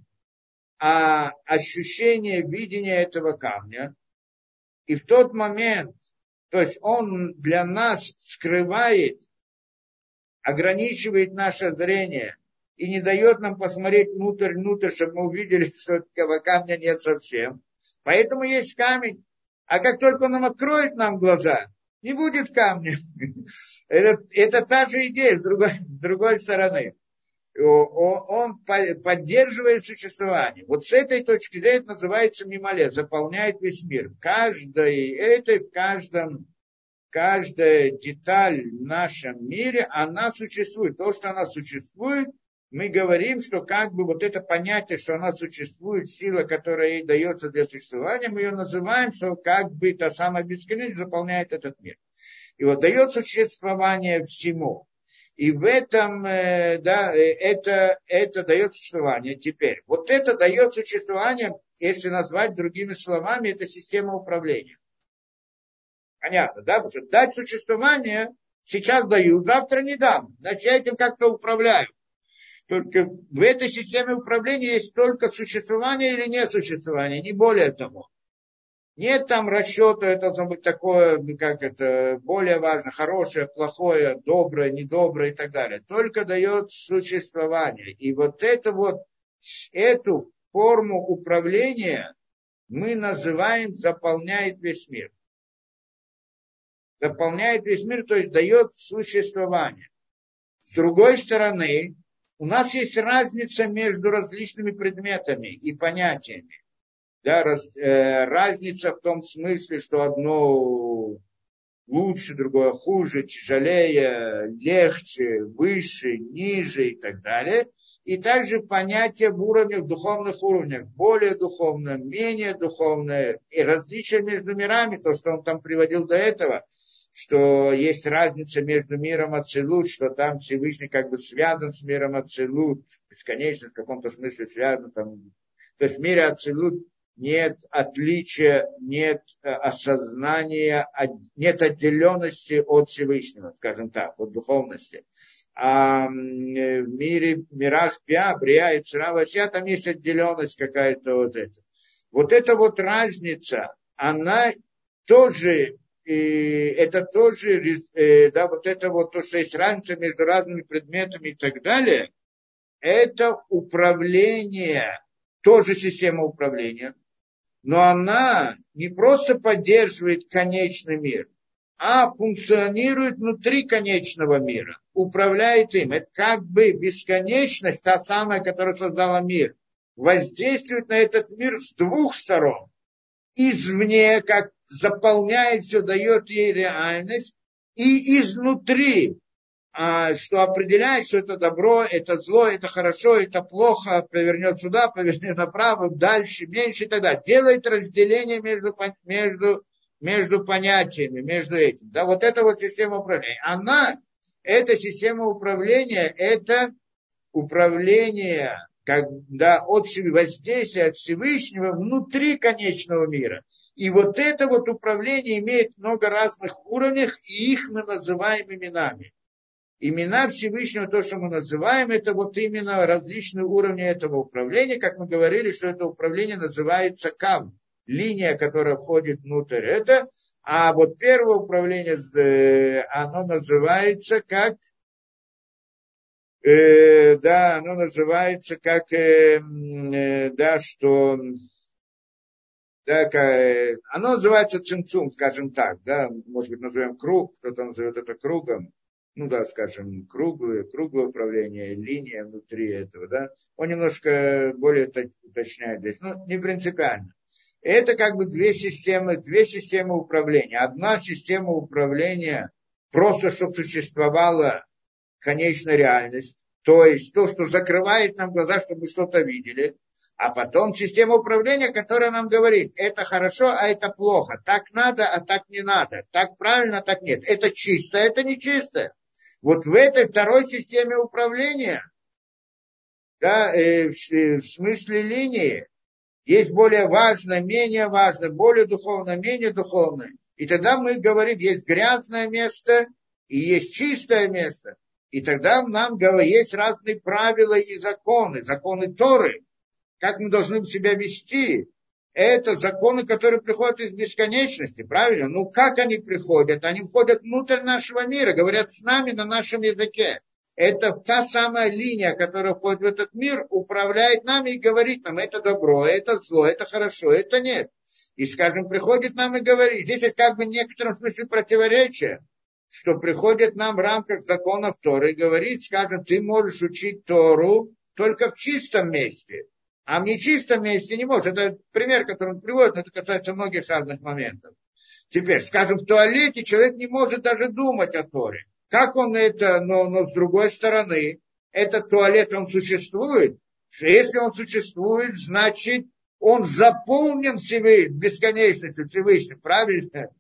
а, ощущение видения этого камня. И в тот момент, то есть он для нас скрывает, ограничивает наше зрение и не дает нам посмотреть внутрь, внутрь, чтобы мы увидели, что этого камня нет совсем. Поэтому есть камень. А как только он нам откроет нам глаза, не будет камня. Это, это та же идея с другой, с другой стороны он поддерживает существование. Вот с этой точки зрения это называется мимолет, заполняет весь мир. Каждой, этой в каждом, каждая деталь в нашем мире, она существует. То, что она существует, мы говорим, что как бы вот это понятие, что она существует, сила, которая ей дается для существования, мы ее называем, что как бы та самая бесконечность заполняет этот мир. И вот дает существование всему. И в этом, э, да, э, это, это дает существование. Теперь, вот это дает существование, если назвать другими словами, это система управления. Понятно, да? Потому что дать существование сейчас даю, завтра не дам. Значит, я этим как-то управляю. Только в этой системе управления есть только существование или несуществование, не более того. Нет там расчета, это должно быть такое, как это, более важно, хорошее, плохое, доброе, недоброе и так далее. Только дает существование. И вот это вот, эту форму управления мы называем заполняет весь мир. Заполняет весь мир, то есть дает существование. С другой стороны, у нас есть разница между различными предметами и понятиями да, раз, э, разница в том смысле, что одно лучше, другое хуже, тяжелее, легче, выше, ниже и так далее. И также понятие в уровнях, духовных уровнях, более духовное, менее духовное, и различия между мирами, то, что он там приводил до этого, что есть разница между миром Ацелут, что там Всевышний как бы связан с миром Ацелут, бесконечно в каком-то смысле связан там. То есть в мире Ацелут нет отличия, нет э, осознания, нет отделенности от Всевышнего, скажем так, от духовности. А э, в мире, в мирах Пиа, Брия и Цравася, там есть отделенность какая-то вот это. Вот эта вот разница, она тоже, это тоже, э, да, вот это вот то, что есть разница между разными предметами и так далее, это управление, тоже система управления, но она не просто поддерживает конечный мир, а функционирует внутри конечного мира, управляет им. Это как бы бесконечность, та самая, которая создала мир, воздействует на этот мир с двух сторон. Извне, как заполняет все, дает ей реальность, и изнутри, что определяет, что это добро, это зло, это хорошо, это плохо, повернет сюда, повернет направо, дальше, меньше и так далее. Делает разделение между, между, между понятиями, между этим. Да, вот эта вот система управления. Она, эта система управления, это управление, когда от воздействия от Всевышнего внутри конечного мира. И вот это вот управление имеет много разных уровней, и их мы называем именами. Имена Всевышнего, то, что мы называем, это вот именно различные уровни этого управления. Как мы говорили, что это управление называется КАВ, линия, которая входит внутрь. Это, а вот первое управление, э, оно называется как э, да, оно называется как, э, э, да, что, да, э, оно называется цинцум, скажем так, да, может быть, назовем круг, кто-то назовет это кругом, ну да, скажем, круглое, круглое управление, линия внутри этого, да, он немножко более уточняет здесь, но не принципиально. Это как бы две системы, две системы управления. Одна система управления просто, чтобы существовала конечная реальность, то есть то, что закрывает нам глаза, чтобы что-то видели, а потом система управления, которая нам говорит, это хорошо, а это плохо, так надо, а так не надо, так правильно, а так нет, это чисто, это не чисто. Вот в этой второй системе управления, да, э, в, в смысле линии, есть более важное, менее важное, более духовное, менее духовное. И тогда мы говорим, есть грязное место и есть чистое место. И тогда нам есть разные правила и законы, законы Торы, как мы должны себя вести. Это законы, которые приходят из бесконечности, правильно? Ну как они приходят? Они входят внутрь нашего мира, говорят с нами на нашем языке. Это та самая линия, которая входит в этот мир, управляет нами и говорит нам, это добро, это зло, это хорошо, это нет. И, скажем, приходит нам и говорит, здесь есть как бы в некотором смысле противоречие что приходит нам в рамках законов Торы и говорит, скажем, ты можешь учить Тору только в чистом месте, а в нечистом месте не можешь. Это пример, который он приводит, но это касается многих разных моментов. Теперь, скажем, в туалете человек не может даже думать о Торе. Как он это, но, но с другой стороны, этот туалет, он существует. Если он существует, значит, он заполнен Всевышним, бесконечностью Всевышним, правильно?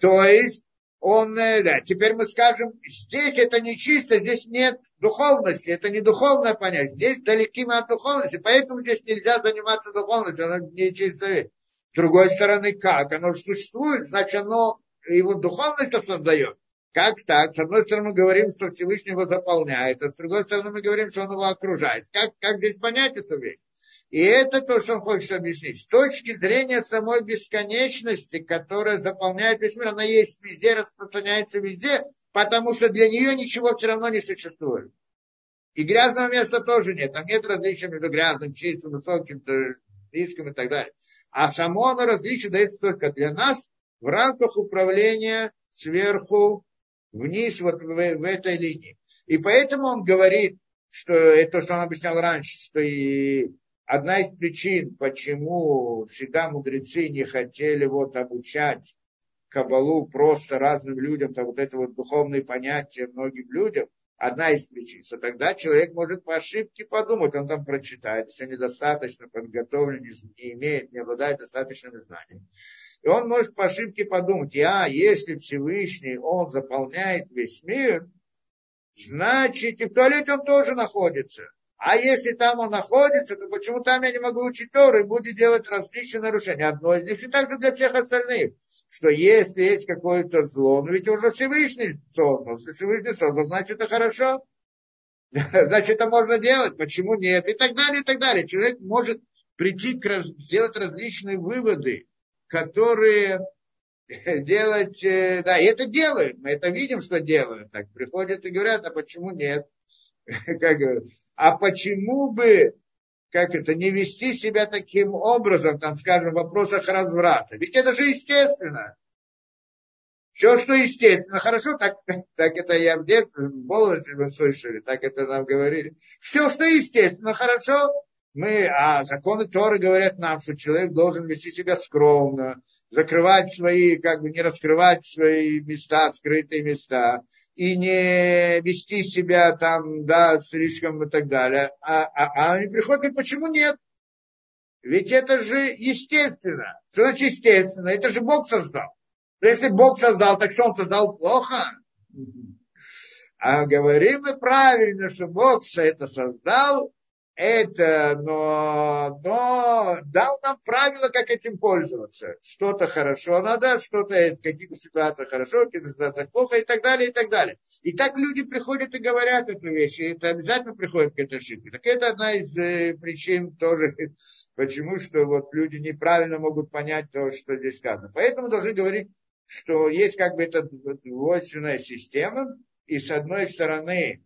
То есть, он, э, да, теперь мы скажем, здесь это не чисто, здесь нет духовности, это не духовное понятие, здесь далеки мы от духовности, поэтому здесь нельзя заниматься духовностью, оно не чисто. С другой стороны, как? Оно существует, значит, оно его духовность создает. Как так? С одной стороны, мы говорим, что Всевышний его заполняет, а с другой стороны, мы говорим, что он его окружает. Как, как здесь понять эту вещь? И это то, что он хочет объяснить. С точки зрения самой бесконечности, которая заполняет весь мир, она есть везде, распространяется везде, потому что для нее ничего все равно не существует. И грязного места тоже нет. Там нет различия между грязным, чистым, высоким, низким и так далее. А само оно различие дается только для нас в рамках управления сверху вниз вот в, в этой линии. И поэтому он говорит, что это то, что он объяснял раньше, что и одна из причин, почему всегда мудрецы не хотели вот обучать Кабалу просто разным людям, то вот это вот духовные понятия многим людям, одна из причин, что тогда человек может по ошибке подумать, он там прочитает, если недостаточно подготовлен, не имеет, не обладает достаточными знаниями. И он может по ошибке подумать, а если Всевышний, он заполняет весь мир, значит и в туалете он тоже находится. А если там он находится, то почему там я не могу учить Тору и будет делать различные нарушения? Одно из них и также для всех остальных. Что если есть какое-то зло, ну ведь уже Всевышний создал. Если Всевышний создал, значит это хорошо. Значит, это можно делать. Почему нет? И так далее, и так далее. Человек может прийти, к раз... сделать различные выводы, которые делать, э, да, и это делают, мы это видим, что делают, так приходят и говорят, а почему нет? Как говорят, а почему бы, как это, не вести себя таким образом, там, скажем, в вопросах разврата? Ведь это же естественно. Все, что естественно, хорошо, так, так это я в детстве, в молодости мы слышали, так это нам говорили. Все, что естественно, хорошо, мы, а законы Торы говорят нам, что человек должен вести себя скромно, закрывать свои, как бы не раскрывать свои места, скрытые места, и не вести себя там, да, слишком и так далее. А, а, а они приходят, почему нет? Ведь это же естественно. Что значит естественно? Это же Бог создал. Если Бог создал, так что он создал плохо? А говорим мы правильно, что Бог это создал это, но, но дал нам правила, как этим пользоваться. Что-то хорошо надо, что-то в каких-то ситуациях хорошо, в каких-то ситуациях плохо и так далее, и так далее. И так люди приходят и говорят эту вещь, и это обязательно приходит к этой ошибке. Так это одна из э, причин тоже, почему что вот люди неправильно могут понять то, что здесь сказано. Поэтому должны говорить, что есть как бы эта двойственная система, и с одной стороны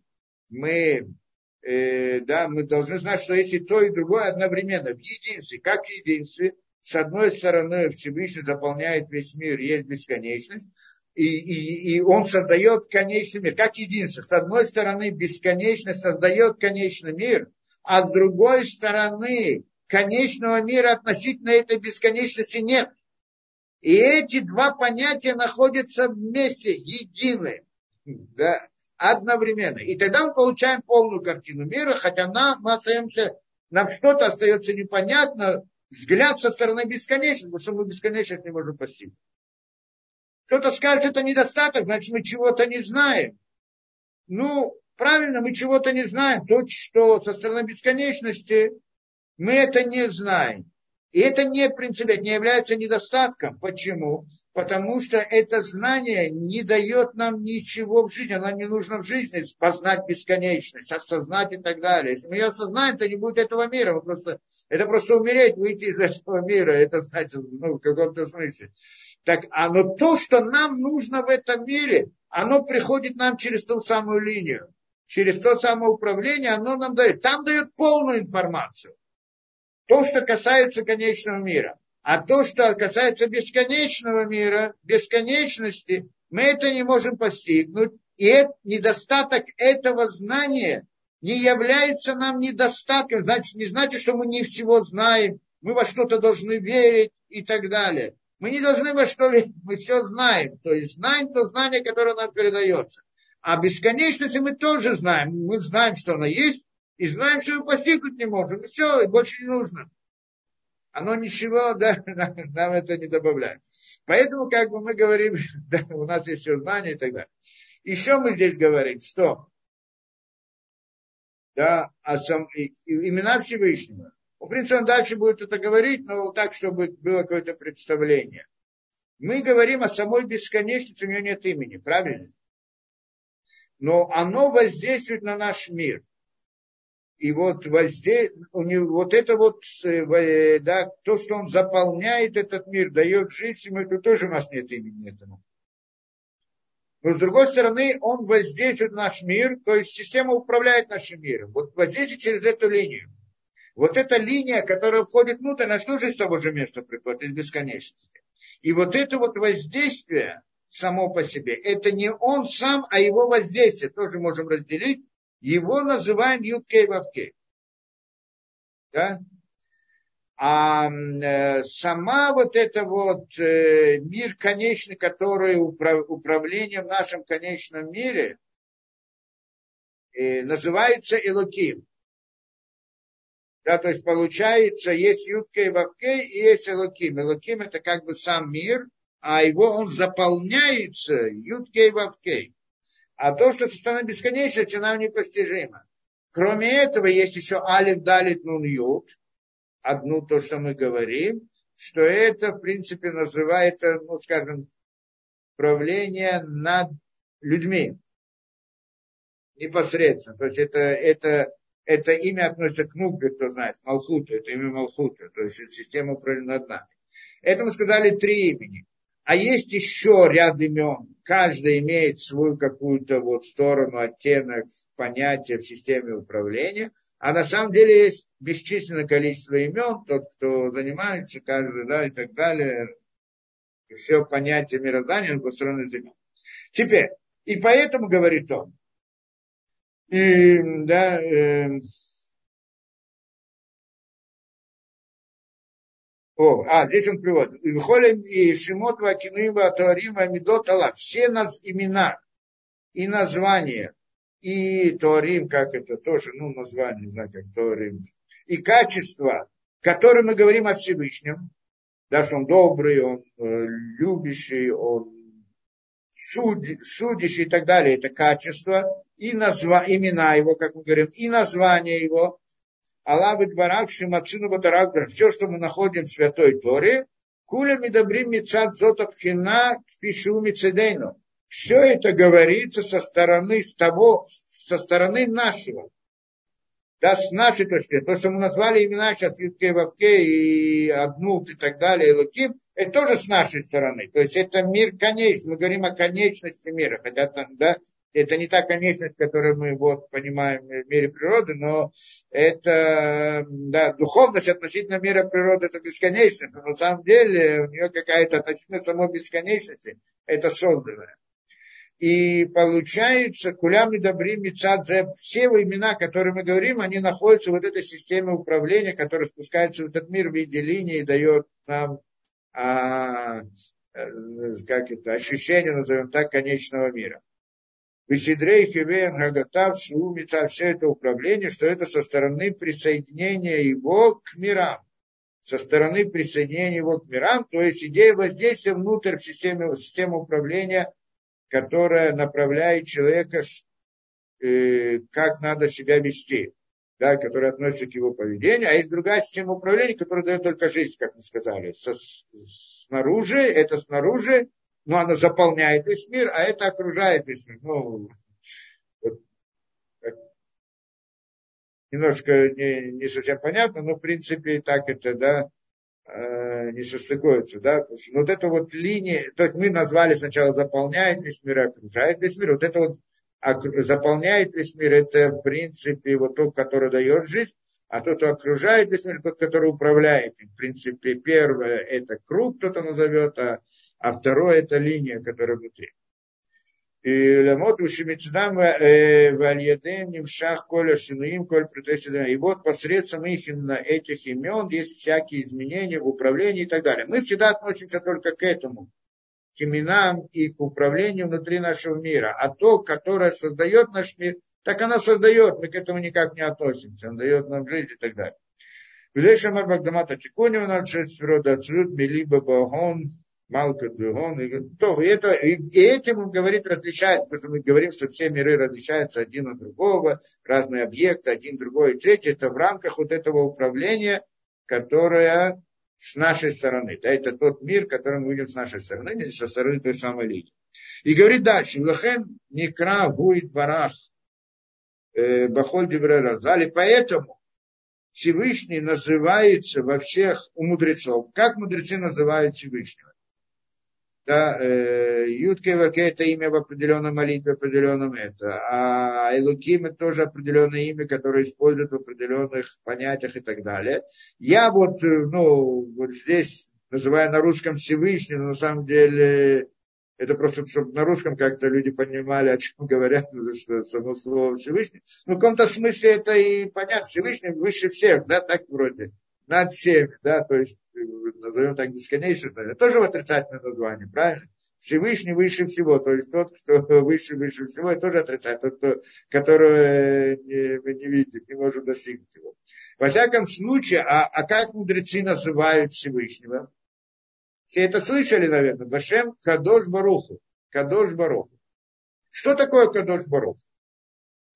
мы э, да, мы должны знать, что есть и то, и другое одновременно, в единстве. Как в единстве, с одной стороны, Всевышний заполняет весь мир, есть бесконечность, и, и, и он создает конечный мир, как единство. С одной стороны, бесконечность создает конечный мир, а с другой стороны, конечного мира относительно этой бесконечности нет. И эти два понятия находятся вместе, едины. Да одновременно. И тогда мы получаем полную картину мира, хотя нам, мы остаемся, нам что-то остается непонятно, взгляд со стороны бесконечности, потому что мы бесконечность не можем постигнуть. Кто-то скажет, это недостаток, значит, мы чего-то не знаем. Ну, правильно, мы чего-то не знаем. То, что со стороны бесконечности, мы это не знаем. И это не принципиально, не является недостатком. Почему? Потому что это знание не дает нам ничего в жизни, нам не нужно в жизни познать бесконечность, осознать и так далее. Если мы ее осознаем, то не будет этого мира. Мы просто, это просто умереть, выйти из этого мира, это значит, ну, в каком-то смысле. Так, а но то, что нам нужно в этом мире, оно приходит нам через ту самую линию, через то самое управление, оно нам дает. Там дает полную информацию. То, что касается конечного мира. А то, что касается бесконечного мира, бесконечности, мы это не можем постигнуть. И недостаток этого знания не является нам недостатком. Значит, не значит, что мы не всего знаем, мы во что-то должны верить и так далее. Мы не должны во что верить, мы все знаем. То есть знаем то знание, которое нам передается. А бесконечности мы тоже знаем. Мы знаем, что она есть, и знаем, что мы постигнуть не можем. И все, и больше не нужно. Оно ничего, да, нам, это не добавляет. Поэтому, как бы мы говорим, да, у нас есть все знания и так далее. Еще мы здесь говорим, что да, о сам, и, и, имена Всевышнего. В принципе, он дальше будет это говорить, но так, чтобы было какое-то представление. Мы говорим о самой бесконечности, у нее нет имени, правильно? Но оно воздействует на наш мир и вот, возде... у него, вот это вот, э, да, то, что он заполняет этот мир, дает жизнь ему, это тоже у нас нет имени этому. Но с другой стороны, он воздействует на наш мир, то есть система управляет нашим миром. Вот воздействует через эту линию. Вот эта линия, которая входит внутрь, она тоже из того же места приходит, из бесконечности. И вот это вот воздействие само по себе, это не он сам, а его воздействие, тоже можем разделить его называем Юткей Вавкей. Да? А э, сама вот эта вот э, мир конечный, который управ, управление в нашем конечном мире, э, называется Элоким. Да, то есть получается, есть Юткей Вавкей и есть Элоким. Элоким это как бы сам мир, а его он заполняется Юткей Вавкей. А то, что стороны бесконечности, нам непостижимо. Кроме этого, есть еще Алиф, Далит, Нун, Ют. Одну то, что мы говорим, что это, в принципе, называется, ну, скажем, правление над людьми. Непосредственно. То есть это, это, это имя относится к Нубе, кто знает, Малхуту, это имя Малхута, то есть система управления над нами. Это мы сказали три имени. А есть еще ряд имен. Каждый имеет свою какую-то вот сторону, оттенок, понятие в системе управления. А на самом деле есть бесчисленное количество имен, тот, кто занимается, каждый, да, и так далее. Все понятие мироздания построено из имен. Теперь, и поэтому, говорит он, и, да, э, О, а, здесь он приводит. Вихолем и Шимот Вакинуим Ватуарим Амидот Аллах. Все нас имена и названия, и Туарим, как это тоже, ну, название, не знаю, как Туарим, и качества, которые мы говорим о Всевышнем, да, что он добрый, он э, любящий, он суд, судящий и так далее, это качество, и назва, имена его, как мы говорим, и название его, Аллах Барак, Шимацину Батарак, все, что мы находим в Святой Торе, Куля Мидабрим Мицат Зотапхина Пишу Мицедейну. Все это говорится со стороны с того, со стороны нашего. Да, с нашей точки То, что мы назвали имена сейчас Ютке Вавке и Аднут и так далее, и Луким, это тоже с нашей стороны. То есть это мир конечный. Мы говорим о конечности мира. Хотя там, да, это не та конечность, которую мы вот понимаем в мире природы, но это, да, духовность относительно мира природы это бесконечность, но на самом деле у нее какая-то относительно самой бесконечности, это созданное. И получается, кулям и добрим мицадзе, все имена, которые мы говорим, они находятся в вот этой системе управления, которая спускается в этот мир в виде линии и дает нам а, э, как это, ощущение, назовем так, конечного мира. Висидрей Хивен Гагатав Шумица, все это управление, что это со стороны присоединения его к мирам. Со стороны присоединения его к мирам, то есть идея воздействия внутрь в системе, в систему управления, которая направляет человека, э, как надо себя вести, да, которая относится к его поведению, а есть другая система управления, которая дает только жизнь, как мы сказали. Со, снаружи, это снаружи, но оно заполняет весь мир, а это окружает весь мир. Ну, вот, немножко не, не совсем понятно, но в принципе так это, да, э, не состыкуется, да. Вот это вот линия, то есть мы назвали сначала заполняет весь мир, окружает весь мир. Вот это вот заполняет весь мир, это в принципе вот тот, который дает жизнь, а тот, кто окружает весь мир, тот, который управляет. В принципе, первое это круг, кто-то назовет, а а второе это линия, которая внутри. И лемот ушимицдам э, вальядем нимшах коля шинуим коль И вот посредством их именно этих имен есть всякие изменения в управлении и так далее. Мы всегда относимся только к этому, к именам и к управлению внутри нашего мира. А то, которое создает наш мир, так она создает, мы к этому никак не относимся. Он дает нам жизнь и так далее. Здесь Шамар Багдамата Тикунева, Надшет Сфирода Ацрут, Милиба Багон, Малка Дугон. И, это, и, и этим он говорит, различается, потому что мы говорим, что все миры различаются один от другого, разные объекты, один, другой, третий. Это в рамках вот этого управления, которое с нашей стороны. Да, это тот мир, который мы видим с нашей стороны, не со стороны той самой линии. И говорит дальше, Лахен Никра Гуит Барах э, Бахоль Дибреразали, поэтому Всевышний называется во всех у мудрецов. Как мудрецы называют Всевышнего? Да, э, Ютке Ваке это имя в определенной молитве, в определенном это. А Элуким это тоже определенное имя, которое используют в определенных понятиях и так далее. Я вот, э, ну, вот здесь называю на русском Всевышний, но на самом деле это просто, чтобы на русском как-то люди понимали, о чем говорят, что само слово Всевышний. Ну, в каком-то смысле это и понятно. Всевышний выше всех, да, так вроде над всеми, да, то есть, назовем так, бесконечность, это тоже отрицательное название, правильно? Всевышний выше всего, то есть тот, кто выше, выше всего, это тоже отрицательный, тот, кто, которого э, не, мы не видим, не можем достигнуть его. Во всяком случае, а, а как мудрецы называют Всевышнего? Все это слышали, наверное, Башем Кадош Баруху. Кадош Баруху. Что такое Кадош Баруху?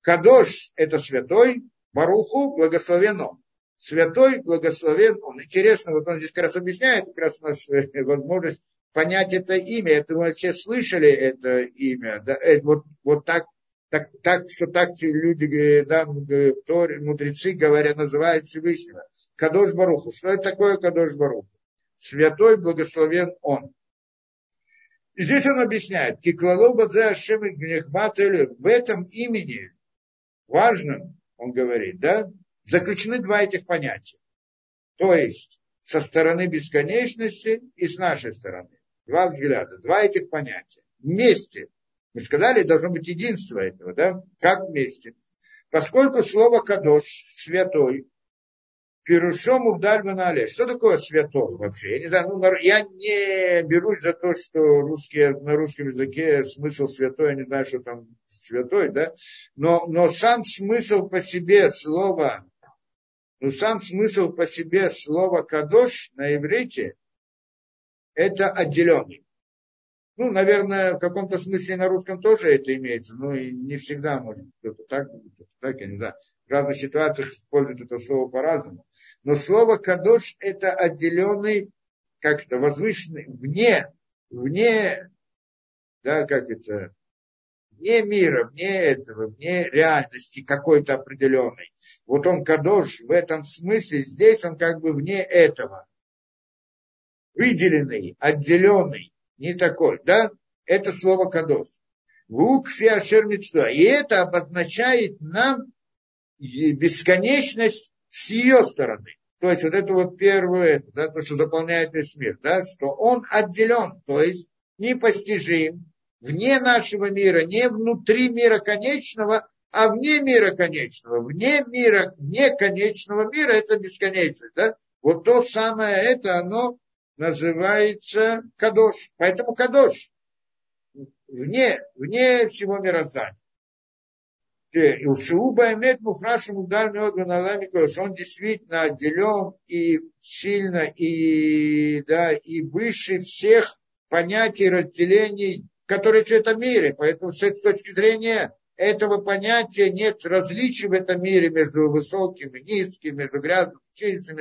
Кадош – это святой, Баруху – благословен он святой, благословен он. Интересно, вот он здесь как раз объясняет, как раз наша э, возможность понять это имя. Это мы вообще слышали это имя. Да? Это вот, вот так, так, так, что так люди, э, да, мудрецы говорят, называют Всевышнего. Кадош Баруху. Что это такое Кадош Баруху? Святой, благословен он. И здесь он объясняет, в этом имени важном, он говорит, да, заключены два этих понятия. То есть со стороны бесконечности и с нашей стороны. Два взгляда, два этих понятия. Вместе. Мы сказали, должно быть единство этого, да? Как вместе. Поскольку слово «кадош» – «святой», Пирушом Угдаль Банале. Что такое святой вообще? Я не знаю, ну, я не берусь за то, что русский, на русском языке смысл святой, я не знаю, что там святой, да? Но, но сам смысл по себе слова но сам смысл по себе слова «кадош» на иврите – это отделенный. Ну, наверное, в каком-то смысле на русском тоже это имеется, но и не всегда может кто-то так будет. Так, я не знаю. В разных ситуациях используют это слово по-разному. Но слово кадош это отделенный, как это, возвышенный, вне, вне, да, как это, вне мира, вне этого, вне реальности какой-то определенной. Вот он кадош в этом смысле, здесь он как бы вне этого. Выделенный, отделенный, не такой, да? Это слово кадош. Вукфи ашер И это обозначает нам бесконечность с ее стороны. То есть вот это вот первое, да, то, что заполняет весь мир, да, что он отделен, то есть непостижим, вне нашего мира, не внутри мира конечного, а вне мира конечного. Вне мира, вне конечного мира это бесконечность. Да? Вот то самое это, оно называется кадош. Поэтому кадош вне, вне всего мироздания. И у Шиуба имеет мухрашим удар он действительно отделен и сильно, и, да, и выше всех понятий разделений, которые в этом мире. Поэтому с этой точки зрения этого понятия нет различий в этом мире между высоким и низким, между грязным и чистым.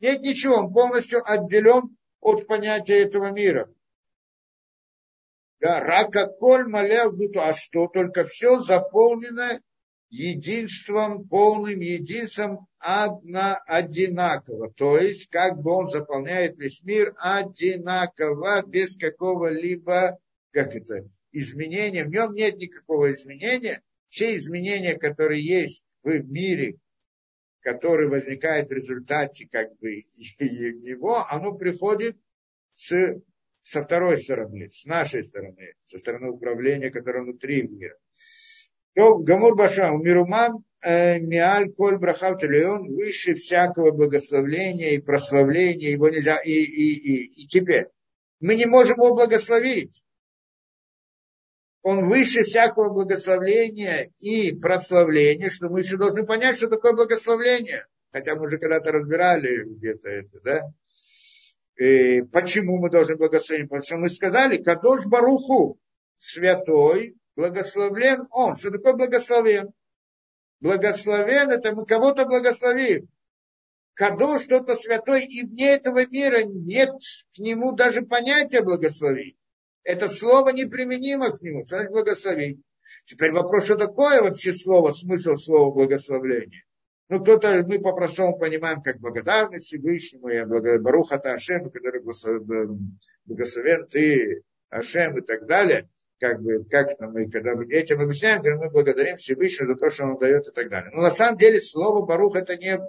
Нет ничего, он полностью отделен от понятия этого мира. Да, рака коль маля а что только все заполнено единством, полным единством одно, одинаково. То есть, как бы он заполняет весь мир одинаково, без какого-либо, как это, изменения. В нем нет никакого изменения. Все изменения, которые есть в мире, которые возникают в результате как бы его, оно приходит с со второй стороны, с нашей стороны, со стороны управления, которое внутри мира. То Гамур Башам, Мируман э, Миаль Коль Брахав он выше всякого благословения и прославления, его нельзя, и, и, и, и теперь. Мы не можем его благословить. Он выше всякого благословления и прославления, что мы еще должны понять, что такое благословление. Хотя мы уже когда-то разбирали где-то это, да? И почему мы должны благословить? Потому что мы сказали, Кадош Баруху, святой, благословлен он. Что такое благословен? Благословен, это мы кого-то благословим. Кадош что-то святой, и вне этого мира нет к нему даже понятия благословить. Это слово неприменимо к нему, значит благословить. Теперь вопрос, что такое вообще слово, смысл слова благословления? Ну, кто-то, мы по-простому понимаем, как благодарность Всевышнему, я благодарю Баруха Ашему, который благословен ты, Ашем и так далее. Как бы, как мы, когда мы этим объясняем, говорим, мы благодарим Всевышнего за то, что он дает и так далее. Но на самом деле слово Барух это не,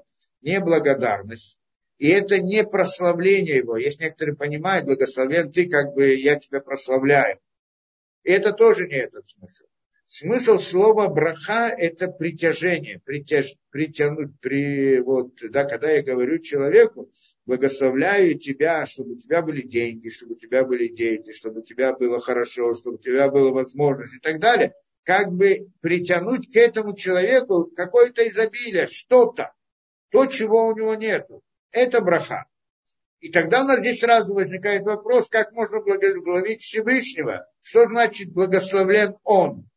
не благодарность. И это не прославление его. Есть некоторые понимают, благословен ты, как бы я тебя прославляю. И это тоже не этот смысл. Смысл слова браха – это притяжение, притяж, притянуть, при, вот, да, когда я говорю человеку, благословляю тебя, чтобы у тебя были деньги, чтобы у тебя были дети, чтобы у тебя было хорошо, чтобы у тебя была возможность и так далее, как бы притянуть к этому человеку какое-то изобилие, что-то, то, чего у него нет. Это браха. И тогда у нас здесь сразу возникает вопрос, как можно благословить Всевышнего? Что значит благословлен Он?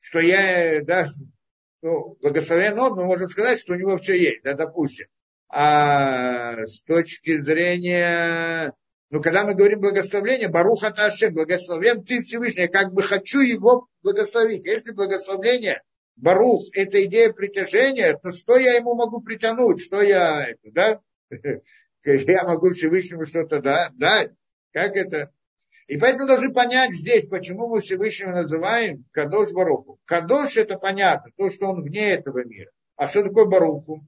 что я, да, ну, благословен он, мы можем сказать, что у него все есть, да, допустим. А с точки зрения, ну, когда мы говорим благословление, Баруха Таше, благословен ты Всевышний, я как бы хочу его благословить. Если благословление, Барух, это идея притяжения, то что я ему могу притянуть, что я, да, я могу Всевышнему что-то да, дать. Как это? И поэтому должны понять здесь, почему мы Всевышнего называем Кадош Баруху. Кадош это понятно, то, что он вне этого мира. А что такое Баруху?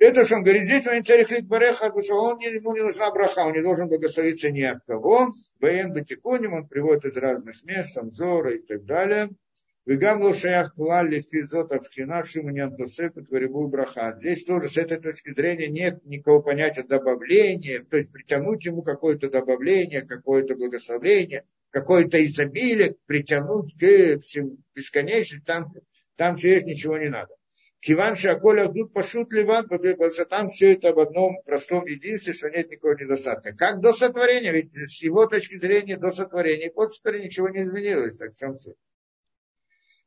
Это, что он говорит, здесь он царихлит бареха, что он, ему не нужна браха, он не должен благословиться ни от кого. Баен Батикуним он приводит из разных мест, Амзора и так далее. Вегам лошаях клали физот авхина шиманян тосепет варибу браха. Здесь тоже с этой точки зрения нет никакого понятия добавления, то есть притянуть ему какое-то добавление, какое-то благословение, какое-то изобилие, притянуть к бесконечности, там, там все есть, ничего не надо. Киван Шаколя тут пошут ливан, потому что там все это в одном простом единстве, что нет никакого недостатка. Как до сотворения, ведь с его точки зрения до сотворения, после сотворения ничего не изменилось, так в чем суть.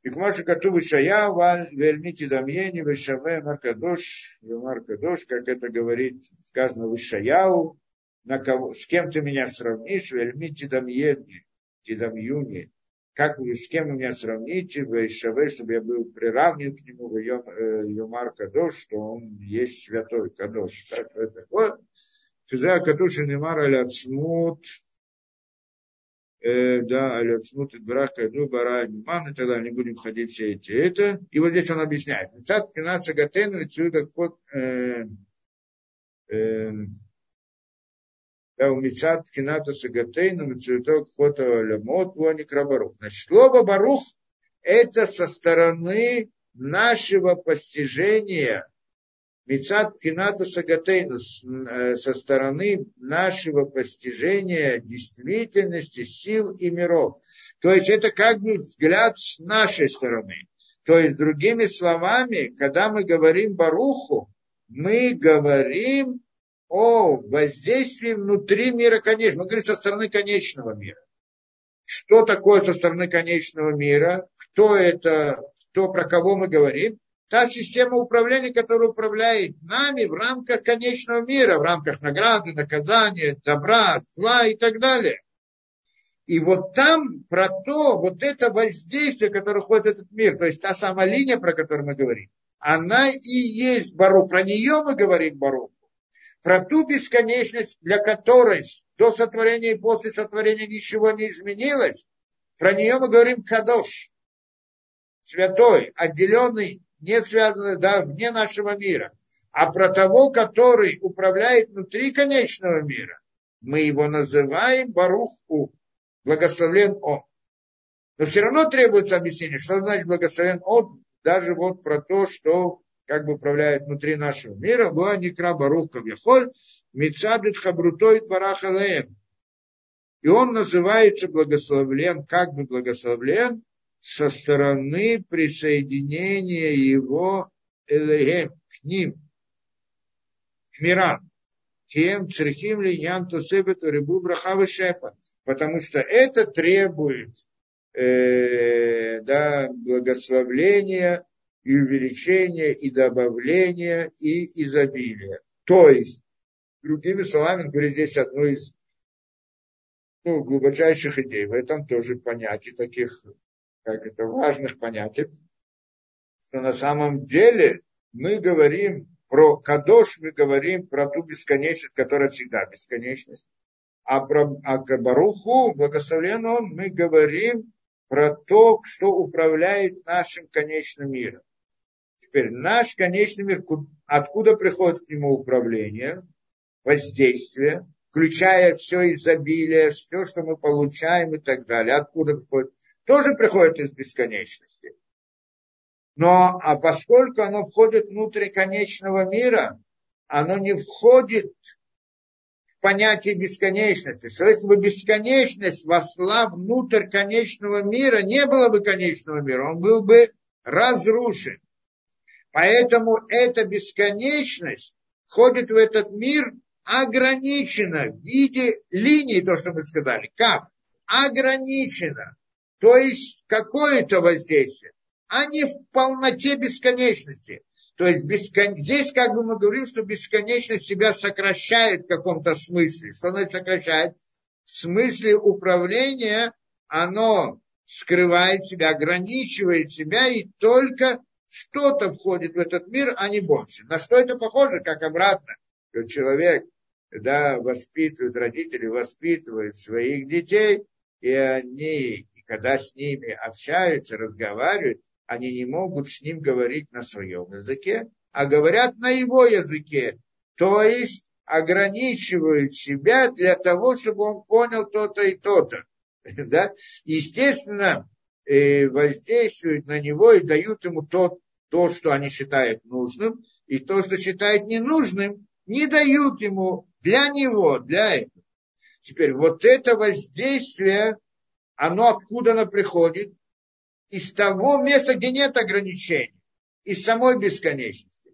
И к Машу Катубу Шая, Валь, Вельмити Дамьени, Вешаве, Маркадош, Маркадош, как это говорит, сказано в Ишаяу, на кого, с кем ты меня сравнишь, Вельмити Дамьени, Тидамьюни, как вы, с кем вы меня сравните, в Ишаве, чтобы я был приравнен к нему, Юмар э, Кадош, что он есть святой Кадош. Так это вот. Физа Кадош и Немар Аляцмут, э, да, Аляцмут и Брака, ну, Бара, Ниман, и тогда не будем ходить все эти это. И вот здесь он объясняет. Мецат Кинаца Гатена, отсюда ход, э, э, Умичат кината сагатейну мецуиток хота лямот воник рабарух. Значит, слово барух это со стороны нашего постижения Мицат кината сагатейну со стороны нашего постижения действительности сил и миров. То есть это как бы взгляд с нашей стороны. То есть, другими словами, когда мы говорим Баруху, мы говорим о воздействии внутри мира конечного. Мы говорим со стороны конечного мира. Что такое со стороны конечного мира? Кто это? Кто, про кого мы говорим? Та система управления, которая управляет нами в рамках конечного мира, в рамках награды, наказания, добра, зла и так далее. И вот там про то, вот это воздействие, которое входит в этот мир, то есть та самая линия, про которую мы говорим, она и есть Бару. Про нее мы говорим Бару про ту бесконечность, для которой до сотворения и после сотворения ничего не изменилось, про нее мы говорим Кадош, святой, отделенный, не связанный, да, вне нашего мира. А про того, который управляет внутри конечного мира, мы его называем Баруху, благословлен он. Но все равно требуется объяснение, что значит благословен он, даже вот про то, что как бы управляет внутри нашего мира, была Никра Барух Кавьяхоль, Мицадит Хабрутой Барахалеем. И он называется благословлен, как бы благословлен, со стороны присоединения его Элегем к ним, к мирам. Кем црихим ли ян тусебет рыбу брахавы шепа. Потому что это требует э, да, благословления и увеличение, и добавление, и изобилие. То есть, другими словами, говорит здесь одно из ну, глубочайших идей. В этом тоже понятий таких, как это, важных понятий. Что на самом деле мы говорим про Кадош, мы говорим про ту бесконечность, которая всегда бесконечность. А про а Баруху, он, мы говорим про то, что управляет нашим конечным миром. Теперь наш конечный мир, откуда приходит к нему управление, воздействие, включая все изобилие, все, что мы получаем и так далее, откуда приходит, тоже приходит из бесконечности. Но а поскольку оно входит внутрь конечного мира, оно не входит в понятие бесконечности. Что если бы бесконечность вошла внутрь конечного мира, не было бы конечного мира, он был бы разрушен. Поэтому эта бесконечность входит в этот мир ограничена в виде линии, то, что мы сказали. Как? Ограничена. То есть какое-то воздействие, а не в полноте бесконечности. То есть бескон... здесь как бы мы говорим, что бесконечность себя сокращает в каком-то смысле. Что она сокращает? В смысле управления оно скрывает себя, ограничивает себя и только что-то входит в этот мир, а не больше. На что это похоже? Как обратно. Человек, да, воспитывает, родители воспитывают своих детей, и они, когда с ними общаются, разговаривают, они не могут с ним говорить на своем языке, а говорят на его языке. То есть ограничивают себя для того, чтобы он понял то-то и то-то. Да? Естественно, э, воздействуют на него и дают ему тот то, что они считают нужным, и то, что считают ненужным, не дают ему для него, для этого. Теперь вот это воздействие, оно откуда оно приходит? Из того места, где нет ограничений, из самой бесконечности.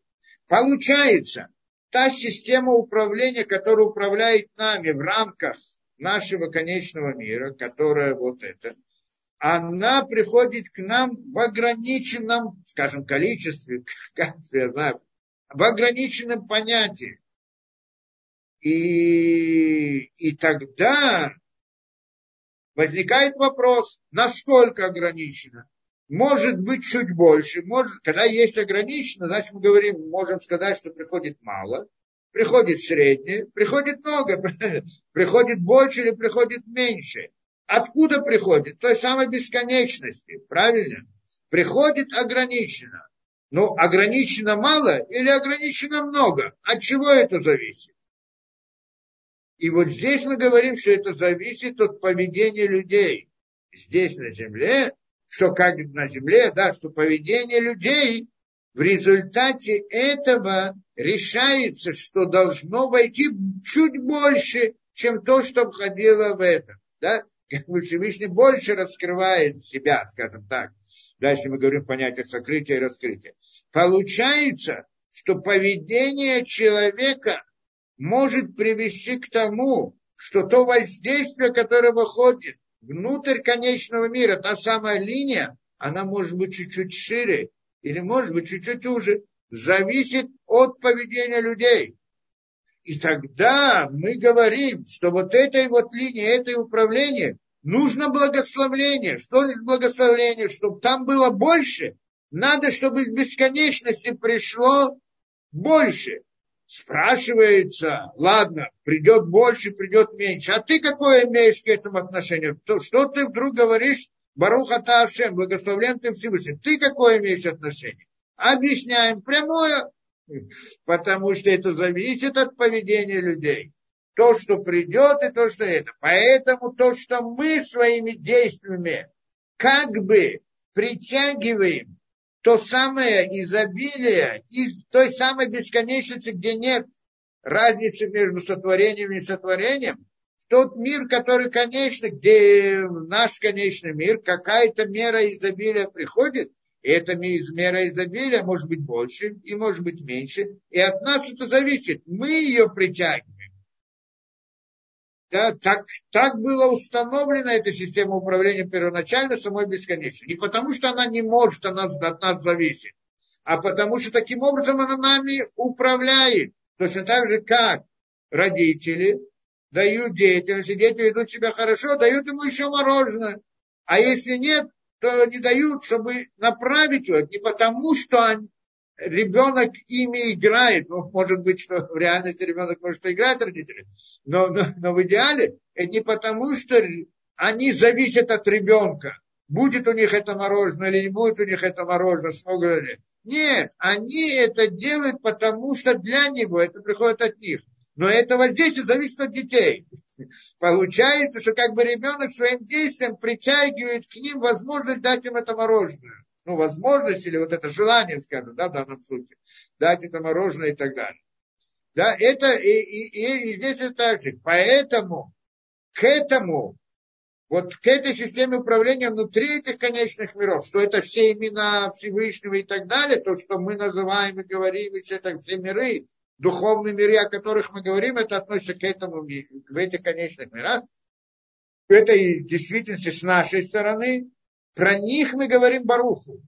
Получается, та система управления, которая управляет нами в рамках нашего конечного мира, которая вот это, она приходит к нам в ограниченном, скажем, количестве, как я знаю, в ограниченном понятии. И, и тогда возникает вопрос, насколько ограничено. Может быть чуть больше. Может, когда есть ограничено, значит мы говорим, можем сказать, что приходит мало, приходит среднее, приходит много, приходит больше или приходит меньше. Откуда приходит? Той самой бесконечности, правильно? Приходит ограничено. Ну, ограничено мало или ограничено много? От чего это зависит? И вот здесь мы говорим, что это зависит от поведения людей. Здесь на земле, что как на земле, да, что поведение людей в результате этого решается, что должно войти чуть больше, чем то, что входило в это. Да? Как бы Всевышний больше раскрывает себя, скажем так. Дальше мы говорим понятие сокрытия и раскрытия. Получается, что поведение человека может привести к тому, что то воздействие, которое выходит внутрь конечного мира, та самая линия, она может быть чуть-чуть шире или может быть чуть-чуть уже, зависит от поведения людей. И тогда мы говорим, что вот этой вот линии, этой управление, нужно благословление. Что значит благословление? Чтобы там было больше, надо, чтобы из бесконечности пришло больше спрашивается, ладно, придет больше, придет меньше, а ты какое имеешь к этому отношение? То, что ты вдруг говоришь, Баруха Таашем, благословлен ты Всевышний, ты какое имеешь отношение? Объясняем прямое, потому что это зависит от поведения людей. То, что придет, и то, что это. Поэтому то, что мы своими действиями как бы притягиваем то самое изобилие из той самой бесконечности, где нет разницы между сотворением и сотворением, тот мир, который конечный, где наш конечный мир, какая-то мера изобилия приходит, и эта мера изобилия может быть больше и может быть меньше, и от нас это зависит. Мы ее притягиваем. Да, так, так была установлена эта система управления первоначально самой бесконечной. Не потому, что она не может от нас, от нас зависеть, а потому что таким образом она нами управляет. Точно так же, как родители дают детям, если дети ведут себя хорошо, дают ему еще мороженое. А если нет, то не дают, чтобы направить его. Не потому, что они, ребенок ими играет. Ну, может быть, что в реальности ребенок может играть родители. Но, но, но в идеале это не потому, что они зависят от ребенка. Будет у них это мороженое или не будет у них это мороженое, смогут ли. Нет, они это делают, потому что для него это приходит от них. Но это воздействие зависит от детей. Получается, что как бы ребенок своим действием притягивает к ним возможность дать им это мороженое ну, возможность или вот это желание, скажем, да, в данном случае, дать это мороженое и так далее. Да, это и, и, и, и здесь это так же. Поэтому к этому, вот к этой системе управления внутри этих конечных миров, что это все имена Всевышнего и так далее, то, что мы называем и говорим, и все, это все миры, духовные миры, о которых мы говорим, это относится к этому, в этих конечных мирах. Это и действительности с нашей стороны, про них мы говорим Баруху.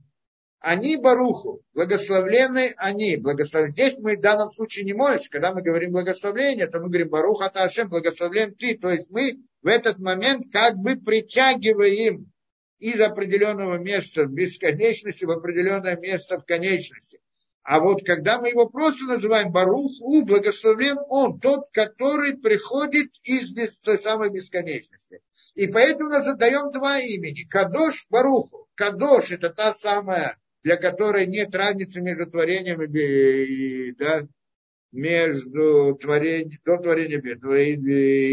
Они Баруху, благословлены они. Благослов... Здесь мы в данном случае не молимся. Когда мы говорим благословление, то мы говорим Баруха Ташем, благословлен ты. То есть мы в этот момент как бы притягиваем из определенного места в бесконечности в определенное место в конечности. А вот когда мы его просто называем Баруху, благословлен он, тот, который приходит из той самой бесконечности. И поэтому мы задаем два имени. Кадош Баруху. Кадош – это та самая, для которой нет разницы между творением и, да, между творением, до творения